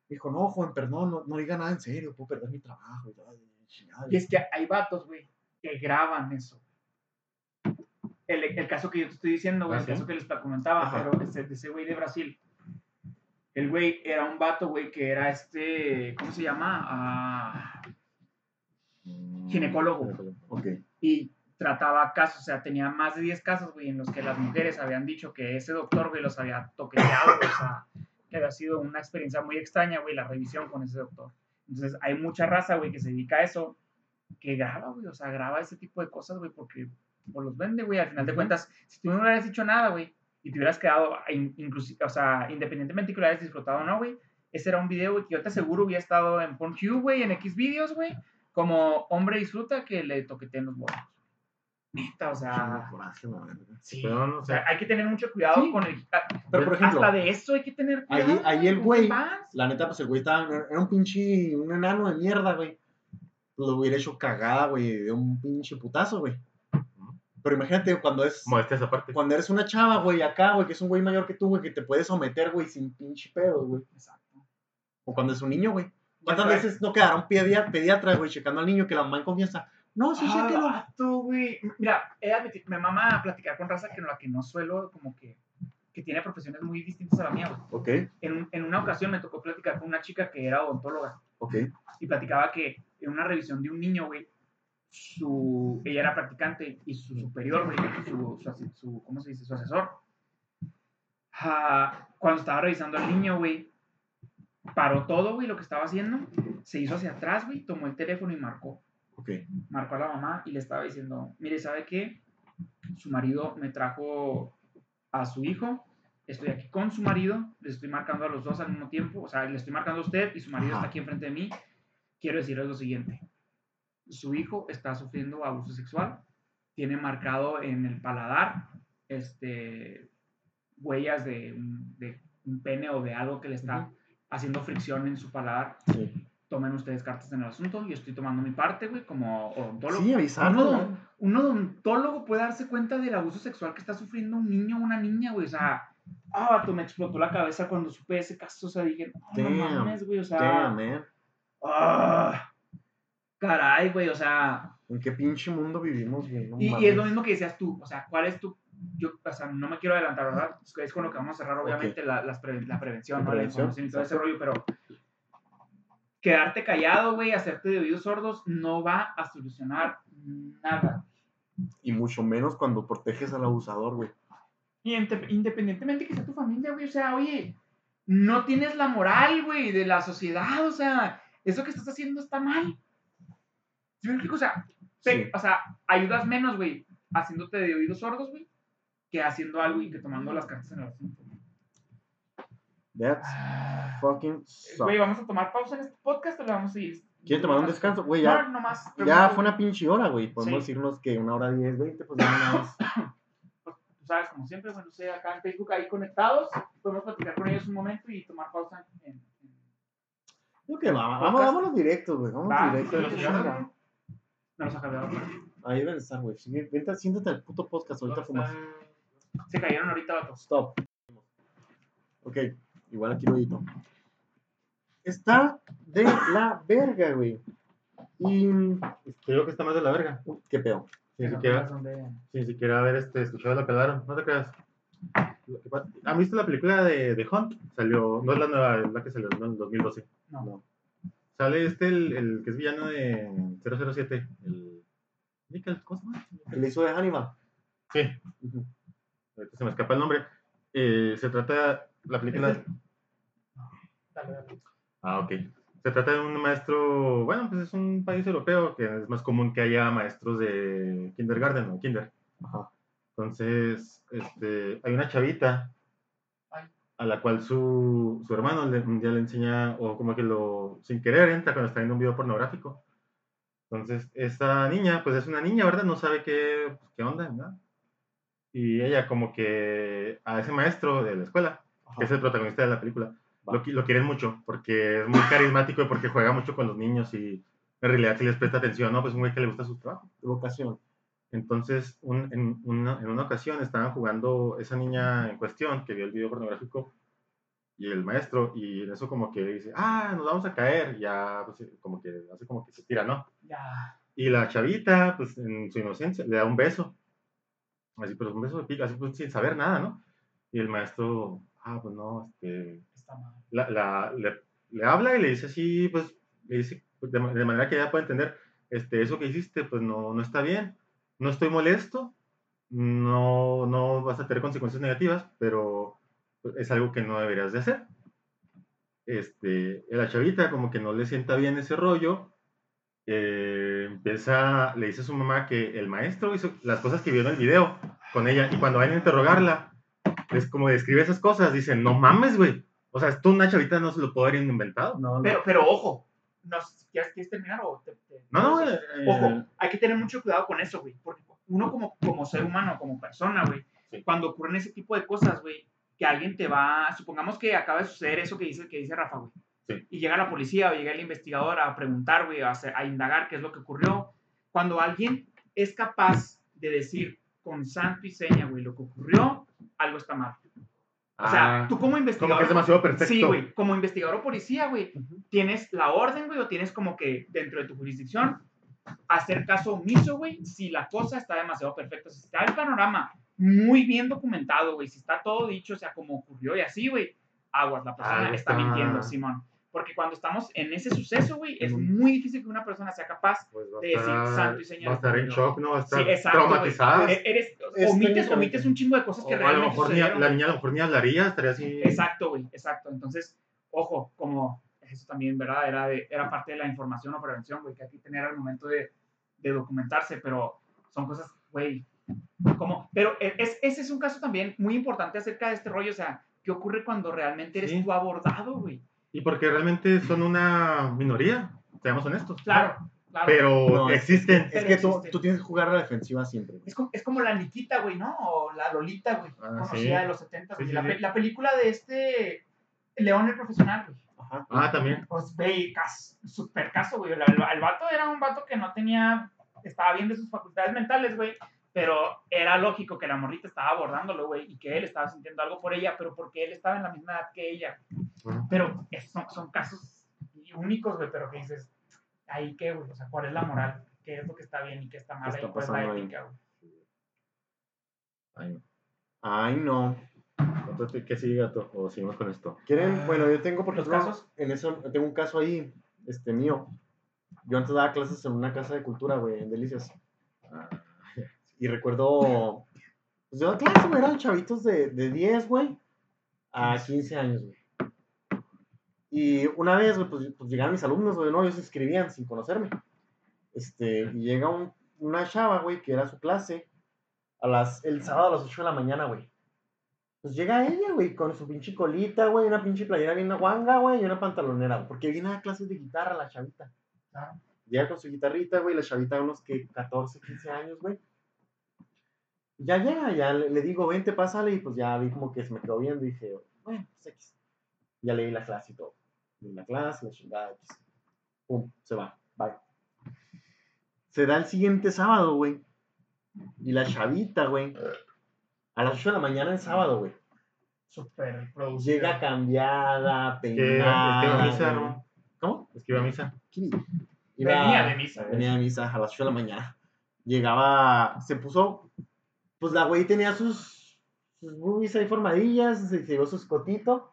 Dijo, no, joven, perdón, no, no diga nada en serio, puedo perder mi trabajo. Y, Y
es que hay vatos, güey, que graban eso. El, el caso que yo te estoy diciendo, güey, el caso que les comentaba,
Ajá.
pero ese, ese güey de Brasil. El güey era un vato, güey, que era este, ¿cómo se llama? Ah, Ginecólogo.
Ok.
y trataba casos, o sea, tenía más de 10 casos, güey, en los que las mujeres habían dicho que ese doctor, güey, los había toqueteado, o sea, que había sido una experiencia muy extraña, güey, la revisión con ese doctor. Entonces, hay mucha raza, güey, que se dedica a eso, que graba, güey, o sea, graba ese tipo de cosas, güey, porque pues, los vende, güey, al final de cuentas, si tú no hubieras dicho nada, güey, y te hubieras quedado, inclusive, o sea, independientemente que lo hayas disfrutado o no, güey, ese era un video, güey, que yo te aseguro hubiera estado en Pornhub, güey, en X videos, güey, como hombre disfruta que le toqueteen los huevos. Neta, o sea,
coraje,
sí.
Pero no
O sea, hay que tener mucho cuidado
Sí.
con el. ah,
Pero, por ejemplo,
hasta de eso hay que tener
ahí-
cuidado.
ahí el
¿con
güey- la neta, pues el güey estaba, era un pinche, un enano de mierda, güey. Lo hubiera hecho cagada, güey, de un pinche putazo, güey. Pero imagínate cuando es,
Modestias aparte.
cuando eres una chava, güey, acá, güey, que es un güey mayor que tú, güey, que te puede someter, güey, sin pinche pedo, güey.
Exacto.
O cuando es un niño, güey. ¿Cuántas veces no quedaron pediatra, pediatra, güey, checando al niño que la mamá en confianza? No, sí,
Ah,
chéquelo.
vato, güey. Mira, he de admitir, me mama a platicar con raza que en la que no suelo, como que, que tiene profesiones muy distintas a la mía, güey.
Ok,
En, en una ocasión me tocó platicar con una chica que era odontóloga
ok.
y platicaba que en una revisión de un niño, güey, su, ella era practicante y su superior, su, su, su- ¿cómo se dice? Su asesor, ah, cuando estaba revisando al niño, güey, paró todo, güey, lo que estaba haciendo, se hizo hacia atrás, güey, tomó el teléfono y marcó
Ok.
marcó a la mamá y le estaba diciendo, mire, ¿sabe qué? Su marido me trajo a su hijo, estoy aquí con su marido, le estoy marcando a los dos al mismo tiempo, o sea, le estoy marcando a usted y su marido
Ajá.
está aquí enfrente de mí. Quiero decirles lo siguiente, su hijo está sufriendo abuso sexual, tiene marcado en el paladar este, huellas de, un- de un pene o de algo que le está haciendo fricción en su paladar.
Sí,
Tomen ustedes cartas en el asunto, yo estoy tomando mi parte, güey, como odontólogo.
sí avisarlo. ¿no?
un odontólogo puede darse cuenta del abuso sexual que está sufriendo un niño o una niña, güey. O sea, ah, vato, me explotó la cabeza cuando supe ese caso. O sea, dije, no, no
Damn,
mames, güey. O sea,
Damn, man.
ah, caray, güey. O sea,
¿En qué pinche mundo vivimos, güey? No
y, es lo mismo que decías tú. O sea, ¿cuál es tu. Yo, o sea, no me quiero adelantar, ¿verdad? Es con lo que vamos a cerrar, obviamente, la, las la prevención, ¿no?
prevención,
La información y todo ese rollo, pero. Quedarte callado, güey, hacerte de oídos sordos, no va a solucionar nada.
Y mucho menos cuando proteges al abusador, güey.
Independientemente que sea tu familia, güey, o sea, oye, no tienes la moral, güey, de la sociedad, o sea, eso que estás haciendo está mal. ¿Sí me explico? O sea,
Sí.
o sea, ayudas menos, güey, haciéndote de oídos sordos, güey, que haciendo algo y que tomando las cartas en el asunto.
That's fucking suck.
Güey, ¿vamos a tomar pausa en este podcast o le vamos a ir?
¿Quieren tomar un descanso? Güey, ya,
No, nomás.
ya fue una pinche hora, güey. Podemos
Sí.
decirnos que una hora diez, veinte, pues ya nada más. [COUGHS]
pues, tú sabes, como siempre, bueno, sé, acá en Facebook ahí conectados, podemos platicar con ellos un momento y tomar pausa en... en-
Creo que va, vamos, vámonos directos, güey. Vamos
Va,
directos.
Los acabé de hablar.
Ahí deben estar, güey. Vente, siéntate al puto podcast, ahorita fumas.
Se cayeron ahorita, vatos.
Stop. Ok, igual aquí lo edito. Está de la verga, güey. Y.
Digo que está más de la verga.
¿Qué pedo?
Sin siquiera,
de-
sin siquiera haber este, escuchado lo que hablaron. No te creas. ¿Han visto la película de, de Hunt? Salió, no es la nueva, es la que salió en el 2012.
No.
No.
Sale este, el, el que es villano de 007. El. ¿cómo se llama?
El le hizo de Hannibal.
Sí, ahorita se me escapa el nombre. Eh, se trata, la película...
¿Es Dale, dale.
Ah, ok. Se trata de un maestro, bueno, pues es un país europeo que es más común que haya maestros de kindergarten o kinder.
Ajá.
Entonces, este, hay una chavita. A la cual su, su hermano le- un día le enseña, o como que lo, sin querer, entra cuando está viendo un video pornográfico. Entonces, esta niña, pues es una niña, ¿verdad? No sabe qué, pues, qué onda, ¿verdad? Y ella como que a ese maestro de la escuela, que es el protagonista de la película, lo, lo quieren mucho, porque es muy carismático y porque juega mucho con los niños y en realidad si les presta atención, ¿no? Pues un güey que le gusta su trabajo.
Vocación.
Entonces, un- en, una, en una ocasión estaban jugando esa niña en cuestión que vio el video pornográfico y el maestro, y en eso como que dice, ah, nos vamos a caer, ya, pues, como que hace como que se tira, ¿no?
Ya.
Y la chavita, pues en su inocencia, le da un beso. Así, pero un beso de pica, así pues sin saber nada, ¿no? Y el maestro, ah, pues no, este,
Está mal.
la, la- le, le habla y le dice así, pues, le dice pues, de, de manera que ella pueda entender, este, eso que hiciste, pues no, no está bien, no estoy molesto, no, no vas a tener consecuencias negativas, pero es algo que no deberías de hacer. Este, la chavita como que no le sienta bien ese rollo, eh, empieza, le dice a su mamá que el maestro hizo las cosas que vio en el video con ella, y cuando van a interrogarla, es como describe esas cosas, dicen, no mames, güey. O sea, esto una chavita no se lo puede haber inventado.
No, no.
Pero, pero ojo, no, sé si ¿quieres, ¿quieres terminar o te, te-
No, no, eh,
Ojo, hay que tener mucho cuidado con eso, güey. Porque uno como, como ser humano, como persona, güey,
Sí.
cuando ocurren ese tipo de cosas, güey, que alguien te va, supongamos que acaba de suceder eso que dice, que dice Rafa, güey.
Sí.
Y llega la policía o llega el investigador a preguntar, güey, a, hacer- a indagar qué es lo que ocurrió. Cuando alguien es capaz de decir con santo y seña, güey, lo que ocurrió, algo está mal. O sea,
ah,
tú como investigador...
como que es demasiado perfecto.
Sí, güey. Como investigador o policía, güey,
Ujú.
tienes la orden, güey, o tienes como que dentro de tu jurisdicción hacer caso omiso, güey, si la cosa está demasiado perfecta. Si está el panorama muy bien documentado, güey, si está todo dicho, o sea, como ocurrió y así, güey, aguas, la persona está
está.
mintiendo, Simón. Porque cuando estamos en ese suceso, güey, es muy difícil que una persona sea capaz
Pues
de decir
estar,
santo y seña
va a estar en shock, ¿no? Va a estar
Sí, exacto,
traumatizada.
E- Eres,
Es
omites, omites un chingo de cosas que
O a lo
realmente
mejor ni,
sucedieron,
la niña a lo mejor ni hablaría, estaría así.
Exacto, güey, exacto. Entonces, ojo, como eso también, ¿verdad? Era, de, era parte de la información o prevención, güey, que hay que tener al momento de, de documentarse, pero son cosas, güey, como, pero e- es, ese es un caso también muy importante acerca de este rollo, o sea, ¿qué ocurre cuando realmente eres
Sí.
tú abordado, güey?
Y porque realmente son una minoría, seamos honestos.
Claro, claro.
Pero
No, es-
existen.
Es que tú, tienes que jugar a la defensiva siempre.
Es como, es como la Nikita, güey, ¿no? O la Lolita, güey,
Ah,
conocida
sí.
de los 70,
Sí,
la, la película de este León el Profesional, güey.
Ajá.
Ah, también.
Pues, güey, cas- super caso, güey. El, el vato era un vato que no tenía, estaba bien de sus facultades mentales, güey. Pero era lógico que la morrita estaba abordándolo, güey, y que él estaba sintiendo algo por ella, pero porque él estaba en la misma edad que ella.
Bueno,
Pero es- son, son casos únicos, güey, pero que dices, ahí qué, güey, o sea, ¿cuál es la moral? ¿Qué es lo que está bien y qué está mal?
está
ahí, ¿Cuál es la
pasando ahí?
ética, güey?
ay, no.
Ay, no.
Entonces, ¿qué sigue, gato? O seguimos con esto.
¿Quieren? Bueno, yo tengo, por
¿Los
ejemplo,
casos?
en eso, tengo un caso ahí, este, mío. Yo antes daba clases en una casa de cultura, güey, en Delicias.
Ah,
Y recuerdo, pues yo daba clases, güey, eran chavitos de, de 10, güey, a 15 años, güey. Y una vez, güey, pues, pues llegaron mis alumnos, güey, no, ellos se inscribían sin conocerme. Este, y llega un- una chava, güey, que era su clase, a las, el sábado a las 8 de la mañana, güey. Pues llega ella, güey, con su pinche colita, güey, una pinche playera bien guanga, güey, y una pantalonera, porque viene a clases de guitarra la chavita.
Claro.
Llega con su guitarrita, güey, la chavita de unos que 14, 15 años, güey. Ya llega, ya le, le digo, vente, pásale, y pues ya vi como que se me quedó viendo y dije, bueno, pues X. Ya leí la clase y todo. Leí la clase, la chingada, X. Pum, se va, bye. Se da el siguiente sábado, güey. Y la chavita, güey, a las 8 de la mañana el sábado, güey.
Súper producido.
Llega cambiada,
que, es
peinada.
que iba a misa. ¿no?
¿Cómo?
Es que iba a misa.
¿Quién?
Venía de misa.
Venía de misa a las 8 de la mañana. Llegaba, se puso, pues la güey tenía sus, sus boobies ahí formadillas, se llevó su escotito.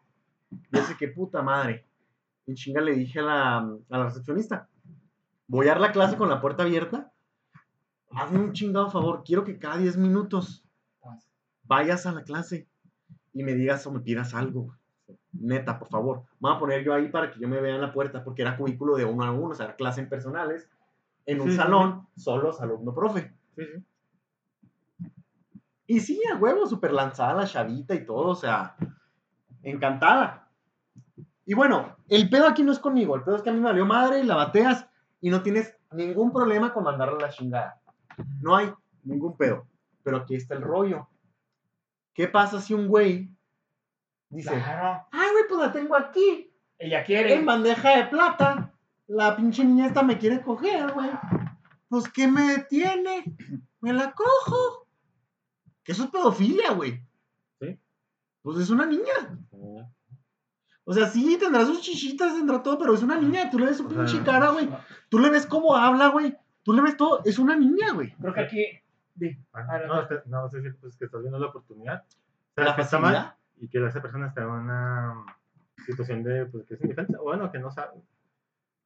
Yo sé qué puta madre. En chinga le dije a la, a la recepcionista, voy a dar la clase con la puerta abierta. Hazme un chingado favor, quiero que cada 10 minutos vayas a la clase y me digas o me pidas algo. Neta, por favor. Me voy a poner yo ahí para que yo me vea en la puerta, porque era cubículo de uno a uno, o sea, era clase en personales, en un
Sí, sí,
salón, solos, alumno profe.
Sí, sí.
Y sí, a huevo, súper lanzada la chavita y todo, o sea, encantada. Y bueno, el pedo aquí no es conmigo, el pedo es que a mí me valió madre y la bateas y no tienes ningún problema con mandarle la chingada. No hay ningún pedo. Pero aquí está el rollo. ¿Qué pasa si un güey dice,
Claro.
ay, güey, pues la tengo aquí,
Ella quiere.
en bandeja de plata, la pinche niña esta me quiere coger, güey? Pues, ¿qué me detiene? Me la cojo. Que eso es pedofilia, güey.
Sí.
Pues es una niña. O sea, sí, tendrá sus chichitas, tendrá todo, pero es una niña. Tú le ves su pinche cara, güey. Tú le ves cómo habla, güey. Tú le ves todo. Es una niña, güey.
Creo que aquí. di.
Ah, No, no, es decir, pues que estás viendo la oportunidad. O sea,
La
que está mal y que esa persona está en una situación de, pues, que es indefensa. O bueno, que no sabe.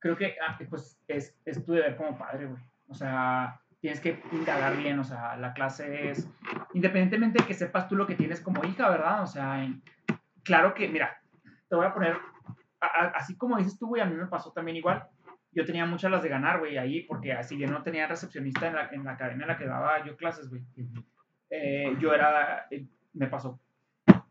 creo que ah, pues es, es tu deber como padre, güey. O sea, tienes que indagar bien, o sea, la clase es, independientemente de que sepas tú lo que tienes como hija, ¿verdad? O sea, claro que, mira, te voy a poner, a- a- así como dices tú, güey, a mí me pasó también igual. Yo tenía muchas las de ganar, güey, ahí, porque así bien no tenía recepcionista en la, en la academia en la que daba yo clases, güey. Eh, yo era, eh, me pasó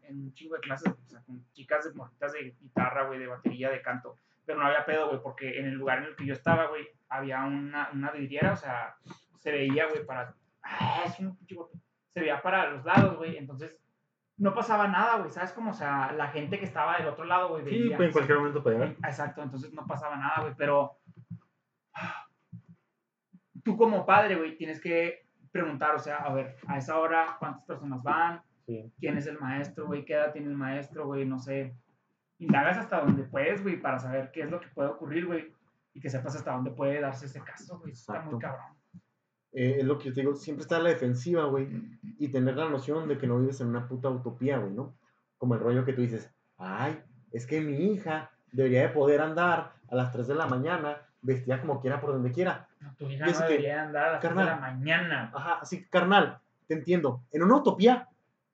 en un chingo de clases, o sea, con chicas de morritas de guitarra, güey, de batería, de canto pero no había pedo, güey, porque en el lugar en el que yo estaba, güey, había una, una vidriera, o sea, se veía, güey, para... Ah, es un pinche golpe. Se veía para los lados, güey, entonces no pasaba nada, güey, ¿sabes? Como, o sea, la gente que estaba del otro lado, güey,
Sí, pues en cualquier momento puede haber.
Exacto, entonces no pasaba nada, güey, pero tú como padre, güey, tienes que preguntar, o sea, a ver, a esa hora, ¿cuántas personas van?
Sí.
quién es el maestro, güey, qué edad tiene el maestro, güey, no sé. Indagas hasta donde puedes, güey, para saber qué es lo que puede ocurrir, güey. y que sepas hasta dónde puede darse ese caso, güey. Está muy cabrón.
Eh, es lo que yo te digo, siempre está a la defensiva, güey, y tener la noción de que no vives en una puta utopía, güey, ¿no? Como el rollo que tú dices, ay, es que mi hija debería de poder andar a las 3 de la mañana vestida como quiera por donde quiera.
No, tu hija no
que,
debería andar a las 3 de la
carnal,
mañana.
Ajá, así, carnal, te entiendo. En una utopía,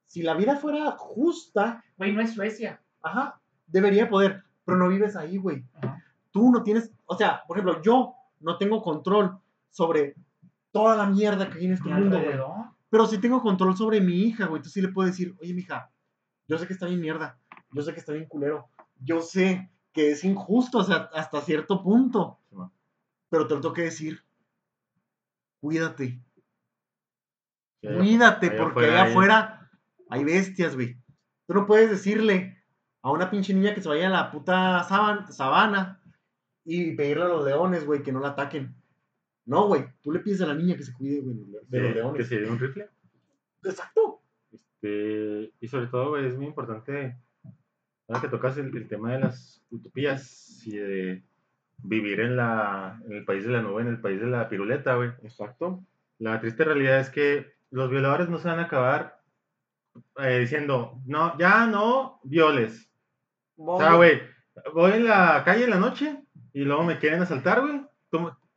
si la vida fuera justa,
Güey, no es Suecia.
ajá, debería poder, pero no vives ahí, güey. Tú no tienes, o sea, por ejemplo, yo no tengo control sobre toda la mierda que hay en este mundo, güey. Pero sí tengo control sobre mi hija, güey. Tú sí le puedes decir, oye, mija, yo sé que está bien mierda. Yo sé que está bien culero. Yo sé que es injusto o sea, hasta cierto punto. Pero te lo tengo que decir. Cuídate. Cuídate,
allá
porque allá
hay-
afuera hay bestias, güey. Tú no puedes decirle a una pinche niña que se vaya a la puta saban- sabana y pedirle a los leones, güey, que no la ataquen. No, güey. Tú le pides a la niña que se cuide, güey, de los
que
leones.
se dé un rifle.
Exacto.
Este, y sobre todo, güey, es muy importante, ahora que tocas el, el tema de las utopías y de vivir en, la, en el país de la nube, en el país de la piruleta, güey.
Exacto.
La triste realidad es que los violadores no se van a acabar eh, diciendo, no, ya no violes. O sea, güey, voy en la calle en la noche y luego me quieren asaltar, güey.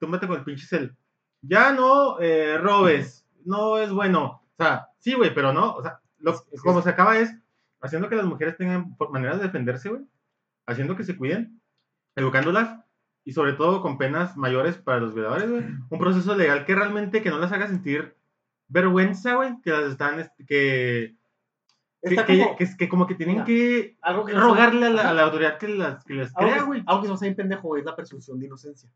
Mete con el pinche cel. Ya no eh, robes, no es bueno. O sea, sí, güey, pero no. O sea, lo,
Es-
como
es-
se acaba es haciendo que las mujeres tengan maneras de defenderse, güey. Haciendo que se cuiden, educándolas y sobre todo con penas mayores para los violadores, güey. Un proceso legal que realmente que no las haga sentir vergüenza, güey. Que las están, este, que, que,
Está
que-
como
que- que como que tienen
Mira,
que
algo que no
rogarle a la, a autoridad que las, que las
algo
crea, güey.
Algo que se hace bien pendejo, güey, es la presunción de inocencia.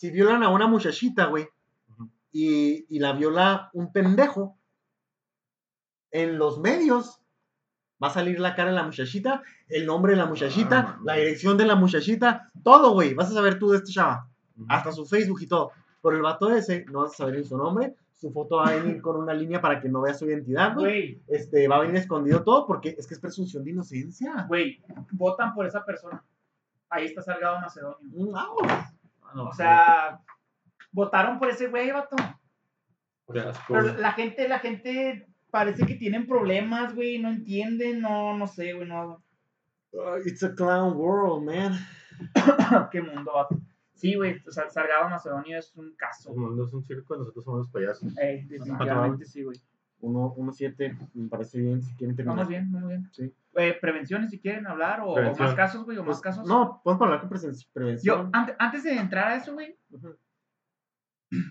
Si violan a una muchachita, güey, y, y la viola un pendejo, en los medios va a salir la cara de la muchachita, el nombre de la muchachita,
Ah,
la dirección de la muchachita, todo, güey. Vas a saber tú de este chava, hasta su Facebook y todo. Por el vato ese, no vas a saber ni su nombre, su foto va a venir con una línea para que no vea su identidad, güey.
Güey,
Este, va a venir escondido todo porque es que es presunción de inocencia.
güey, votan por esa persona. Ahí está Salgado Macedonio.
No.
O sea, votaron por ese güey, vato. Pero la gente, la gente parece que tienen problemas, güey, no entienden, no, no sé, güey, no.
Uh, it's a clown world, man. [COUGHS]
Qué mundo, vato. Sí, güey, o sea, Salgado Macedonio es un caso.
El mundo es un circo, nosotros somos los payasos.
Eh, definitivamente sí, güey.
1-7, me parece bien si quieren terminar.
Vamos bien, vamos bien.
Sí.
Eh, prevenciones, si quieren hablar, o, o
Prevención.
más casos, güey, o
Pues,
más casos.
No, a hablar con presen-
Yo,
prevención.
ante- antes de entrar a eso, güey,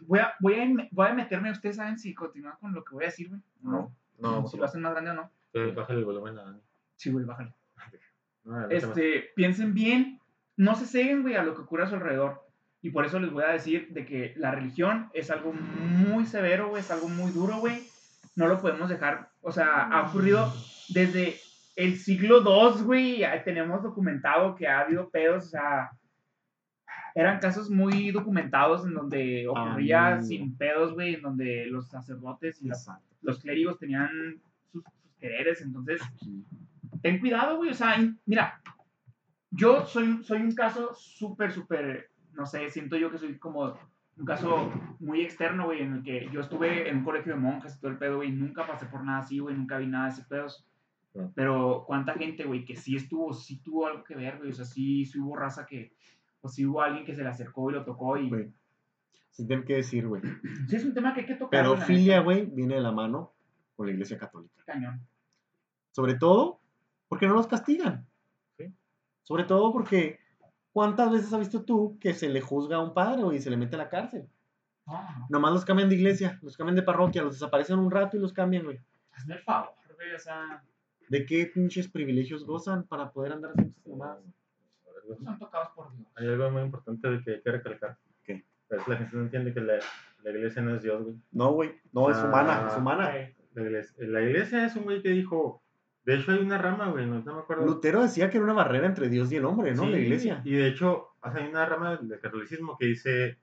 voy a, voy, a, voy a meterme, ustedes saben si continúan con lo que voy a decir, güey.
No, no,
Si lo hacen más grande o no.
Eh, Bájale el volumen a Dani.
Sí, güey, bájale. [LAUGHS]
No.
Este, piensen bien, no se ceguen, güey, a lo que ocurre a su alrededor. Y por eso les voy a decir de que la religión es algo muy severo, güey, es algo muy duro, güey. No lo podemos dejar, o sea, ha ocurrido desde el siglo II, güey, tenemos documentado que ha habido pedos, o sea, eran casos muy documentados en donde ocurría sin pedos, güey, en donde los sacerdotes y las- los clérigos tenían sus, sus quereres, entonces ten cuidado, güey. O sea, in- mira, yo soy, soy un caso súper, súper, no sé, siento yo que soy como un caso muy externo, güey, en el que yo estuve en un colegio de monjas y todo el pedo, güey, nunca pasé por nada así, güey, nunca vi nada de ese pedos.
No.
Pero cuánta gente, güey, que sí estuvo, sí tuvo algo que ver, güey, o sea, sí, sí hubo raza que, o sí hubo alguien que se le acercó y lo tocó y...
Güey. Sí, tienen que decir, güey.
Sí, es un tema que hay que tocar.
Pedofilia,
neta.
güey, viene de la mano con la iglesia católica.
Cañón.
Sobre todo porque no los castigan.
Sí.
Sobre todo porque, ¿cuántas veces has visto tú que se le juzga a un padre y se le mete a la cárcel?
No,
Nomás los cambian de iglesia, los cambian de parroquia, los desaparecen un rato y los cambian, güey.
hazme el favor, güey, o sea,
¿De qué pinches privilegios gozan para poder andar haciendo mamadas?
son tocados por Dios.
Hay algo muy importante que hay que recalcar.
¿Qué?
La gente no entiende que la, la iglesia no es Dios, güey.
No, güey. No, es
Ah,
humana, es humana.
La iglesia, la iglesia es un güey que dijo, de hecho hay una rama, güey, no, no me acuerdo.
Lutero decía que era una barrera entre Dios y el hombre, ¿no?
Sí,
la iglesia.
Y de hecho, o sea, hay una rama del catolicismo que dice,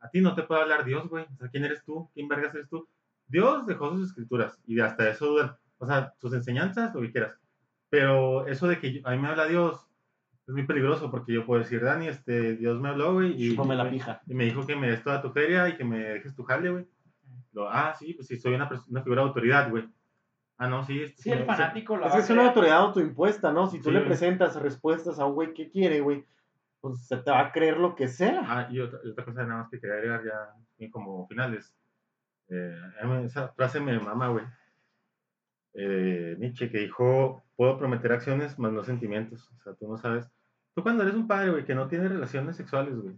a ti no te puede hablar Dios, güey. O sea, ¿quién eres tú? ¿Quién vergas eres tú? Dios dejó sus escrituras y de hasta eso dudan. O sea, sus enseñanzas, lo que quieras. Pero eso de que yo- a mí me habla Dios, es muy peligroso porque yo puedo decir, Dani, este, Dios me habló, güey, y,
Chúpame la pija.
y me dijo que me des toda tu feria y que me dejes tu jale, güey. Ah, sí, pues sí, soy una, una figura de autoridad, güey. Ah, no, sí. este,
Sí, el
sí,
fanático
que
a
es una autoridad autoimpuesta, ¿no? Si tú
Sí,
le
güey.
presentas respuestas a un güey que quiere, güey, pues se te va a creer lo que sea.
Ah, y otra, y otra cosa nada más que quería agregar ya y como finales. Eh, esa frase me mama, güey. Eh, Nietzsche que dijo, puedo prometer acciones más no sentimientos. O sea, tú no sabes. Tú cuando eres un padre, güey, que no tiene relaciones sexuales, güey.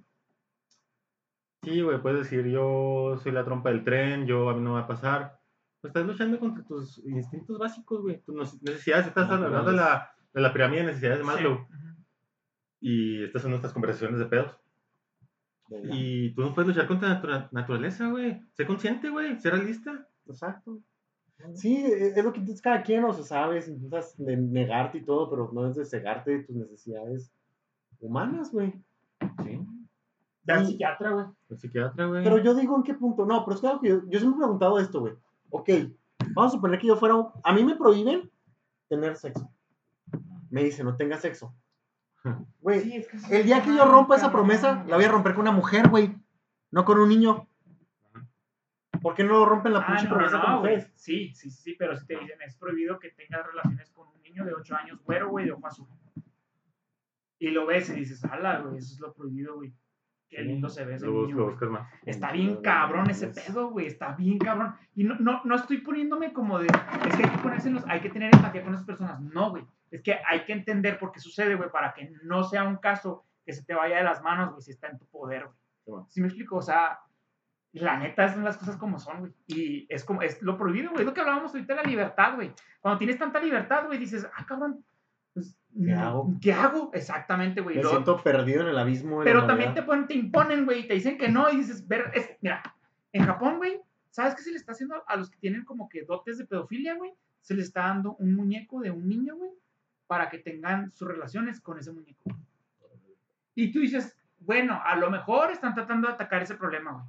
Sí, güey, puedes decir, yo soy la trompa del tren, yo a mí no va a pasar. Pues estás luchando contra tus instintos básicos, güey. Tus necesidades, estás
Naturales.
hablando de la, de la pirámide de necesidades de. Maslow. Y estas son nuestras conversaciones de pedos. Y tú no puedes luchar contra la natura- naturaleza, güey. Sé consciente, güey. Sé realista.
Exacto. Sí, e- es lo que intentas cada quien, o sea, sabes, intentas de negarte y todo, pero no es de cegarte de tus necesidades humanas, güey.
Sí.
Ve al
Y-
psiquiatra, güey.
Psiquiatra, güey.
Pero yo digo en qué punto, no, pero es que yo, yo siempre he preguntado esto, güey. Ok, vamos a suponer que yo fuera, un- a mí me prohíben tener sexo. Me dicen, no tengas sexo. Güey,
Sí, es que eso
el día que yo rompa esa promesa, la voy a romper con una mujer, güey. No con un niño. ¿Por qué no rompen la
Ah,
pinche
no, no,
promesa
no,
con mujeres?
Sí, sí, sí, pero si te dicen es prohibido que tengas relaciones con un niño de 8 años, güero, güey, de ojo azul. Y lo ves y dices, ala, güey, eso es lo prohibido, güey. Qué lindo se ve ese
Lo,
niño.
lo
güey.
buscas más.
Está bien cabrón ese pedo, güey. Está bien cabrón. Y no, no, no estoy poniéndome como de. Es que hay que ponérselos, hay que tener empatía con esas personas. No, güey. Es que hay que entender por qué sucede, güey, para que no sea un caso que se te vaya de las manos, güey, si está en tu poder, güey.
Sí, bueno.
¿Sí me explico? O sea, la neta son las cosas como son, güey. Y es como, es lo prohibido, güey. Es lo que hablábamos ahorita de la libertad, güey. Cuando tienes tanta libertad, güey, dices, ah, cabrón,
¿Qué hago?
¿Qué hago? Exactamente, güey.
Me
Lo-
siento perdido en el abismo de la
pero también te, ponen, te imponen, güey, y te dicen que no, y dices, ver, es, mira, en Japón, güey, ¿sabes qué se le está haciendo a los que tienen como que dotes de pedofilia, güey? Se les está dando un muñeco de un niño, güey, para que tengan sus relaciones con ese muñeco. Y tú dices, bueno, a lo mejor están tratando de atacar ese problema, güey.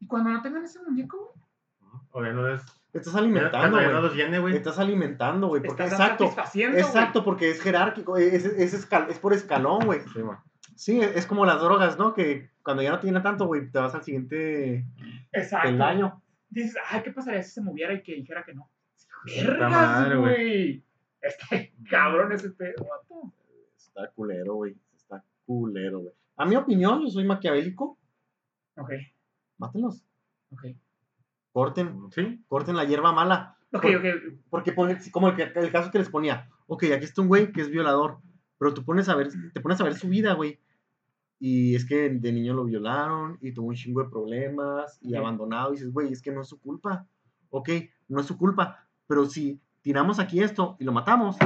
Y cuando no tengan ese muñeco, güey,
O ya no les.
Estás alimentando,
no
güey.
los llene,
Te
güey.
estás alimentando, güey. Porque,
estás
exacto. Exacto, porque es jerárquico. Es, es, escal- es por escalón, güey.
Sí.
Sí, es como las drogas, ¿no? Que cuando ya no tiene tanto, güey, te vas al siguiente
Exacto.
peldaño.
Dices, ay, ¿qué pasaría si se moviera y que dijera que no? ¡Vergas,
güey.
Está cabrón ese pedo.
Está culero, güey. Está culero, güey. A mi opinión, yo soy maquiavélico.
Ok,
Mátenlos.
ok.
Corten,
Sí.
corten la hierba mala.
Ok,
Por-
ok.
Porque como el, que- el caso que les ponía. Ok, aquí está un güey que es violador. Pero tú pones a ver, te pones a ver su vida, güey. Y es que de niño lo violaron y tuvo un chingo de problemas y
Sí.
abandonado. Y dices, güey, es que no es su culpa. Ok, no es su culpa. Pero si tiramos aquí esto y lo matamos,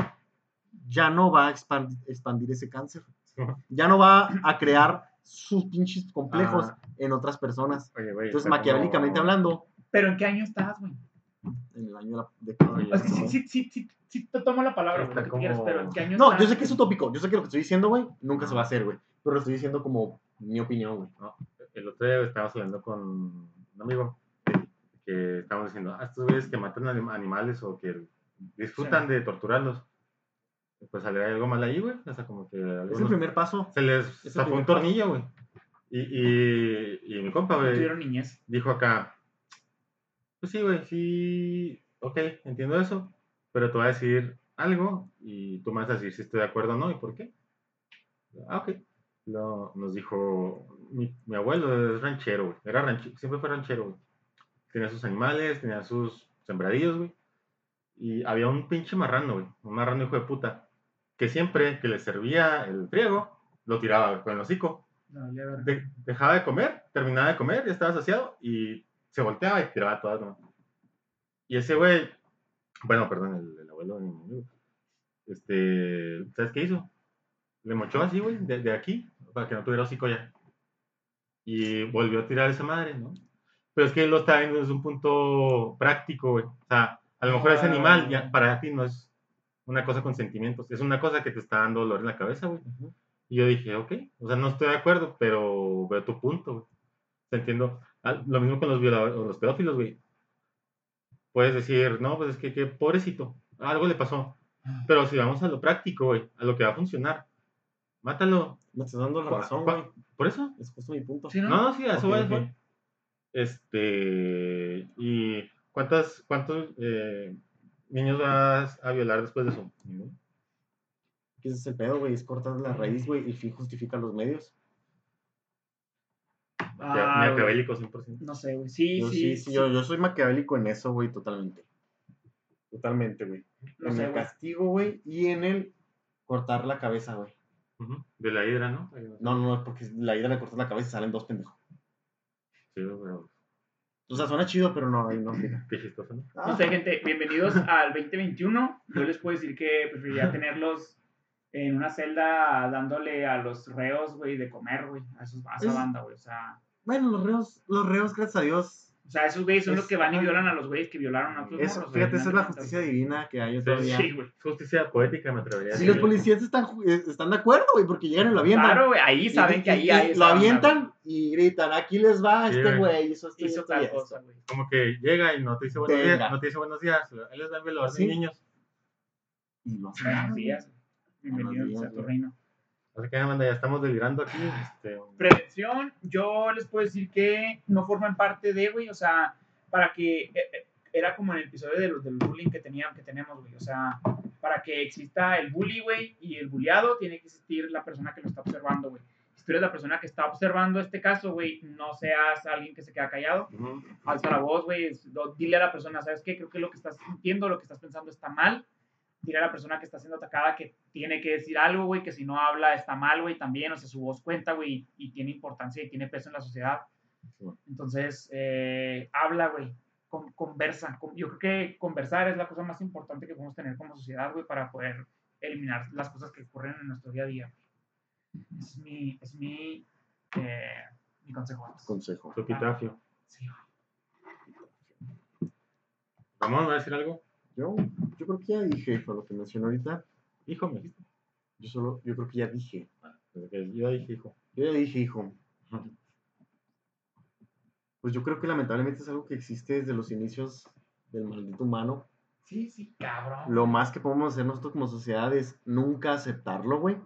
ya no va a expan- expandir ese cáncer. Ya no va a crear sus pinches complejos
Ah.
en otras personas.
Oye, güey.
Entonces, maquiavélicamente
como-
hablando,
Pero ¿en qué año estás, güey?
en el año de la
Es que sí, sí, sí, sí, sí te tomo la palabra,
Está
quieras, pero ¿en qué año
No,
estás?
yo sé que es utópico. Yo sé que lo que estoy diciendo, güey, nunca se va a hacer, güey. Pero lo estoy diciendo como mi opinión, güey.
No, el otro día estábamos hablando con un amigo que- que estábamos diciendo, ah, estos güeyes que matan anim- animales o que disfrutan de torturarlos. Pues sale algo mal ahí, güey. O sea, como que
Es el primer paso.
se les
primer
un tornillo, güey. Y, y, y mi compa, güey,
Tuvieron niñez.
dijo acá, pues sí, güey, sí, ok, entiendo eso, pero te voy a decir algo y tú me vas a decir si estoy de acuerdo o no y por qué. Ah, ok. Lo- nos dijo, mi, mi abuelo es ranchero, güey, era ranchero, siempre fue ranchero, güey. Tenía sus animales, tenía sus sembradillos, güey. Y había un pinche marrano, güey, un marrano hijo de puta, que siempre que le servía el friego, lo tiraba con el hocico
No,
de- dejaba de comer, terminaba de comer, ya estaba saciado y se volteaba y tiraba todas. ¿no? Y ese güey, bueno, perdón, el, el abuelo de mi amigo, este, ¿sabes qué hizo? Le mochó así, güey, de, de aquí, para que no tuviera hocico ya. Y volvió a tirar esa madre, ¿no? Pero es que él lo está viendo desde un punto práctico, güey. O sea, a lo mejor ese animal ya para ti no es una cosa con sentimientos, es una cosa que te está dando dolor en la cabeza, güey. Y yo dije, ok, o sea, no estoy de acuerdo, pero veo tu punto, güey. Te entiendo. Ah, Lo mismo con los violadores, o los pedófilos, güey. Puedes decir, no, pues es que, que pobrecito, algo le pasó. Pero si vamos a lo práctico, güey, a lo que va a funcionar, Mátalo.
Me estás dando la
¿Cuá-
razón, güey.
¿Por eso?
Es justo mi punto.
Sí, ¿no?
No, no, sí, a eso
Ok,
voy,
ok.
voy. Este. ¿Y cuántas, cuántos eh, niños vas a violar después de eso? Ninguno.
¿Qué es el pedo, güey? Es cortar la raíz, güey, y el fin justifica los medios.
Ah,
acabélico 100%.
No sé, güey. Sí,
Yo,
sí,
sí, sí, yo, yo soy maquiavélico en eso, güey, totalmente. Totalmente, güey.
No
en
sé,
el
güey.
castigo, güey, y en el cortar la cabeza, güey.
De la hidra, ¿no?
No, no, porque la ida le cortas la cabeza y salen dos pendejos.
Sí, pero
O sea, suena chido, pero no, ahí no
qué chistoso, ¿no?
No sé, gente, bienvenidos al 2021. Yo les puedo decir que preferiría tenerlos en una celda dándole a los reos, güey, de comer, güey, a, esos, a esa
Es-
banda, güey. O sea,
Bueno, los reos, los reos, gracias a Dios.
O sea, esos güeyes son
Es-
los que van y violan a los güeyes que violaron a otros
Es,
morros,
fíjate, esa es la justicia divina que hay
Sí,
todavía.
Sí, güey.
Justicia poética, me atrevería a
Si
decir.
los policías están, eh, están de acuerdo, güey, porque llegan y lo avientan.
Claro, güey, ahí saben
y-
que ahí hay
Lo avientan y gritan, aquí les va,
Sí,
este
güey.
hizo esto y
Hizo tal cosa, güey.
Como que llega y no te dice buenos
Venga.
días, no te dice buenos días. Él les da el velador
Sí.
niños.
Y lo hacen.
Buenos días. Bienvenidos a tu reino.
Así que, banda, ya estamos delirando aquí. Este,
Prevención, yo les puedo decir que no forman parte de, güey, o sea, para que eh, eh, era como en el episodio de los del bullying que tenían, que tenemos, güey, o sea, para que exista el bully, güey, y el bulliado, tiene que existir la persona que lo está observando, güey. Si tú eres la persona que está observando este caso, güey, no seas alguien que se queda callado,
Ujú.
alza la voz, güey, dile a la persona, ¿sabes qué? Creo que lo que estás sintiendo, lo que estás pensando está mal. Dile a la persona que está siendo atacada que tiene que decir algo, güey, que si no habla está mal, güey, también, o sea, su voz cuenta, güey, y tiene importancia y tiene peso en la sociedad. Entonces, eh, habla, güey, con- conversa. Con- yo creo que conversar es la cosa más importante que podemos tener como sociedad, güey, para poder eliminar las cosas que ocurren en nuestro día a día. Es mi, es mi, eh, mi consejo. vamos.
Consejo.
su epitafio.
Sí, güey.
Ramón, ¿va a decir algo?
Yo, yo creo que ya dije, con lo que mencioné ahorita,
Hijo, me dijiste.
yo solo, yo creo que ya dije.
Desde que Yo dije, hijo.
Yo ya dije, hijo. Pues yo creo que lamentablemente es algo que existe desde los inicios del maldito humano.
Sí, sí, cabrón.
Lo más que podemos hacer nosotros como sociedad es nunca aceptarlo, güey.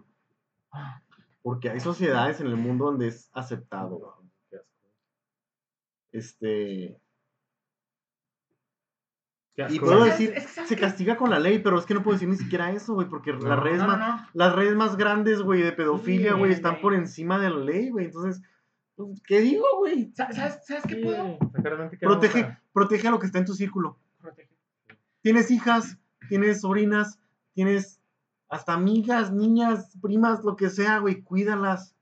Porque hay sociedades en el mundo donde es aceptado. Este. Y puedo decir,
es que ¿sabes
se castiga con la ley, pero es que no puedo decir ni siquiera eso, güey, porque
No,
las redes
No, no,
más,
no.
las redes más grandes, güey, de pedofilia,
Sí,
güey, están por encima de la ley, güey. Entonces, pues, ¿qué digo, güey?
Sa- ¿Sabes, ¿sabes qué
Sí,
puedo?
Protege,
a-
protege a lo que está en tu círculo.
Protege.
Tienes hijas, tienes sobrinas, tienes hasta amigas, niñas, primas, lo que sea, güey, cuídalas.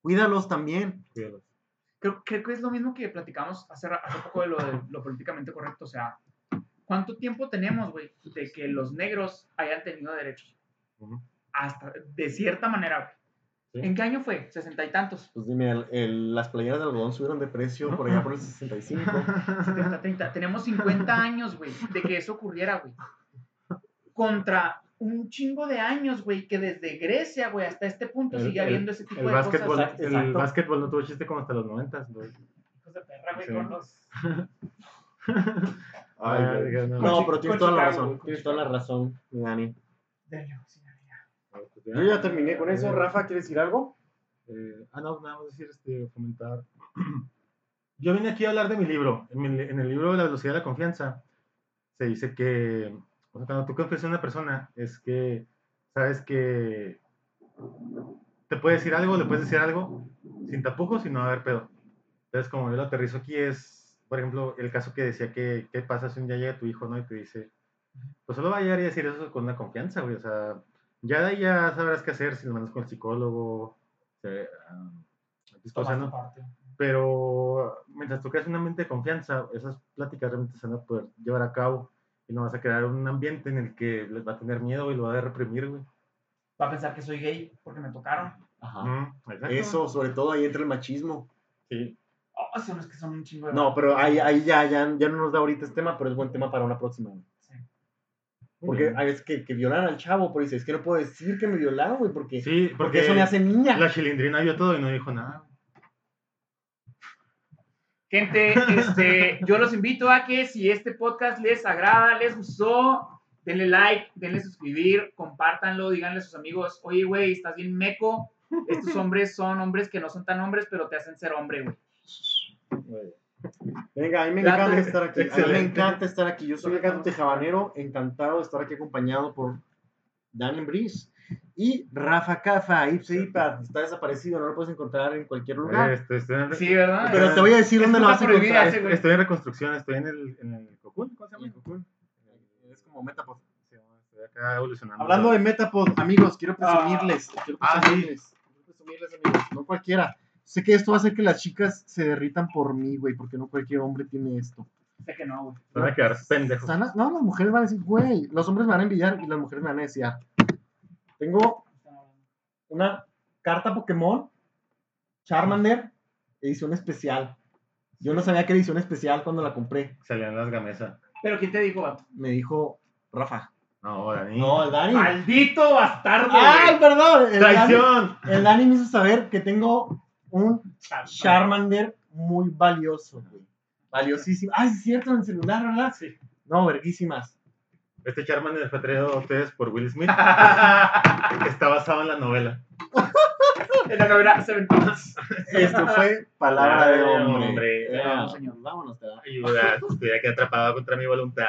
Cuídalos también.
Cuídalo.
Creo, creo que es lo mismo que platicamos hace, hace poco de lo, de lo políticamente correcto. O sea, ¿cuánto tiempo tenemos, güey, de que los negros hayan tenido derechos?
Ujú.
Hasta, de cierta manera, güey.
Sí.
¿En qué año fue? Sesenta y tantos.
Pues dime, el- el- las playeras de algodón subieron de precio por allá por el 65.
70, 30. Tenemos 50 años, güey, de que eso ocurriera, güey. Contra un chingo de años, güey, que desde Grecia, güey, hasta este punto
El-
sigue habiendo ese tipo de
básquetbol,
cosas.
El
exacto.
básquetbol no tuvo chiste como hasta los 90. güey.
Hijos de perra, güey,
Sí.
con los... [LAUGHS]
Ay,
Ah, no.
No, pero tienes toda la razón. Tienes toda la razón, mi Dani.
Sí, ya.
Yo ya terminé con eso. Rafa, ¿quieres decir algo?
Eh, ah, no, nada más decir, este, fomentar. [CLEARS THROAT] Yo vine aquí a hablar de mi libro. En, mi- en el libro La velocidad de la confianza se dice que o sea, cuando tú confías en una persona es que sabes que te puede decir algo, le puedes decir algo sin tapujos y no va a haber pedo. Entonces, como yo lo aterrizo aquí es, por ejemplo, el caso que decía que, ¿qué pasa si un día llega tu hijo, no? Y te dice, pues solo va a llegar y decir eso con una confianza, güey. O sea, ya de ahí ya sabrás qué hacer si lo mandas con el psicólogo, ah, X cosa, ¿no?
parte.
Pero mientras tú creas un ambiente de confianza, esas pláticas realmente se van a poder llevar a cabo y no vas a crear un ambiente en el que les va a tener miedo y lo va a reprimir, güey.
Va a pensar que soy gay porque me tocaron.
Ajá.
Exacto.
Eso, sobre todo ahí entra el machismo.
Sí.
Oh, son los que son un chingo de...
No, pero ahí, ahí ya, ya, ya no nos da ahorita este tema, pero es buen tema para una próxima. güey.
Sí.
Porque hay veces que, que violan al chavo, pero dices, es que no puedo decir que me violaron, güey, porque,
Sí,
porque eso me hace niña.
La chilindrina vio todo y no dijo nada.
Gente, este, yo los invito a que si este podcast les agrada, les gustó, denle like, denle suscribir, compártanlo, díganle a sus amigos, oye, güey, estás bien meco. Estos hombres son hombres que no son tan hombres, pero te hacen ser hombre, güey.
Venga, a mí me encanta estar aquí. A mí me
Excelente.
encanta estar aquí. Yo soy el gato tejabanero, encantado de estar aquí acompañado por Daniel Brice y Rafa Cafa, Ipse Ipa. Está desaparecido, no lo puedes encontrar en cualquier lugar.
Eh, Estoy, estoy en,
Sí, ¿verdad?
Pero te voy a decir dónde lo vas a encontrar.
ese, güey.
estoy en reconstrucción, estoy en el, en el Cocoon. ¿Cómo se llama?
El Cocoon. Es como Metapod.
Sí, Estoy acá evolucionando.
Hablando de Metapod, amigos, quiero presumirles. quiero
Ah, sí.
presumirles. Quiero presumirles, amigos. No cualquiera. Sé que esto va a hacer que las chicas se derritan por mí, güey, porque no cualquier hombre tiene esto.
Sé que no, güey.
Se van a quedar pendejos.
No, las mujeres van a decir, güey, los hombres me van a envidiar y las mujeres me van a desear. Tengo una carta Pokémon, Charmander, edición especial. Yo no sabía que era edición especial cuando la compré.
Salían las gamesas.
Pero ¿quién te dijo, vato?
Me dijo Rafa.
No, Dani.
No, el Dani.
Maldito bastardo,
¡Ay,
güey.
perdón! El Dani,
¡Traición!
el Dani me hizo saber que tengo un Charmander muy valioso, güey. Valiosísimo. ¡Ay, sí es cierto! En el celular, ¿verdad?
Sí.
No, verguísimas.
Este Charmander fue traído a ustedes por Will Smith, que [LAUGHS] está basado en la novela. [LAUGHS]
En la novela Seven Pounds.
Esto fue palabra de hombre.
Hombre.
Ya,
Vámonos, señor.
Vámonos, te da.
Ayuda, estoy aquí atrapado contra mi voluntad.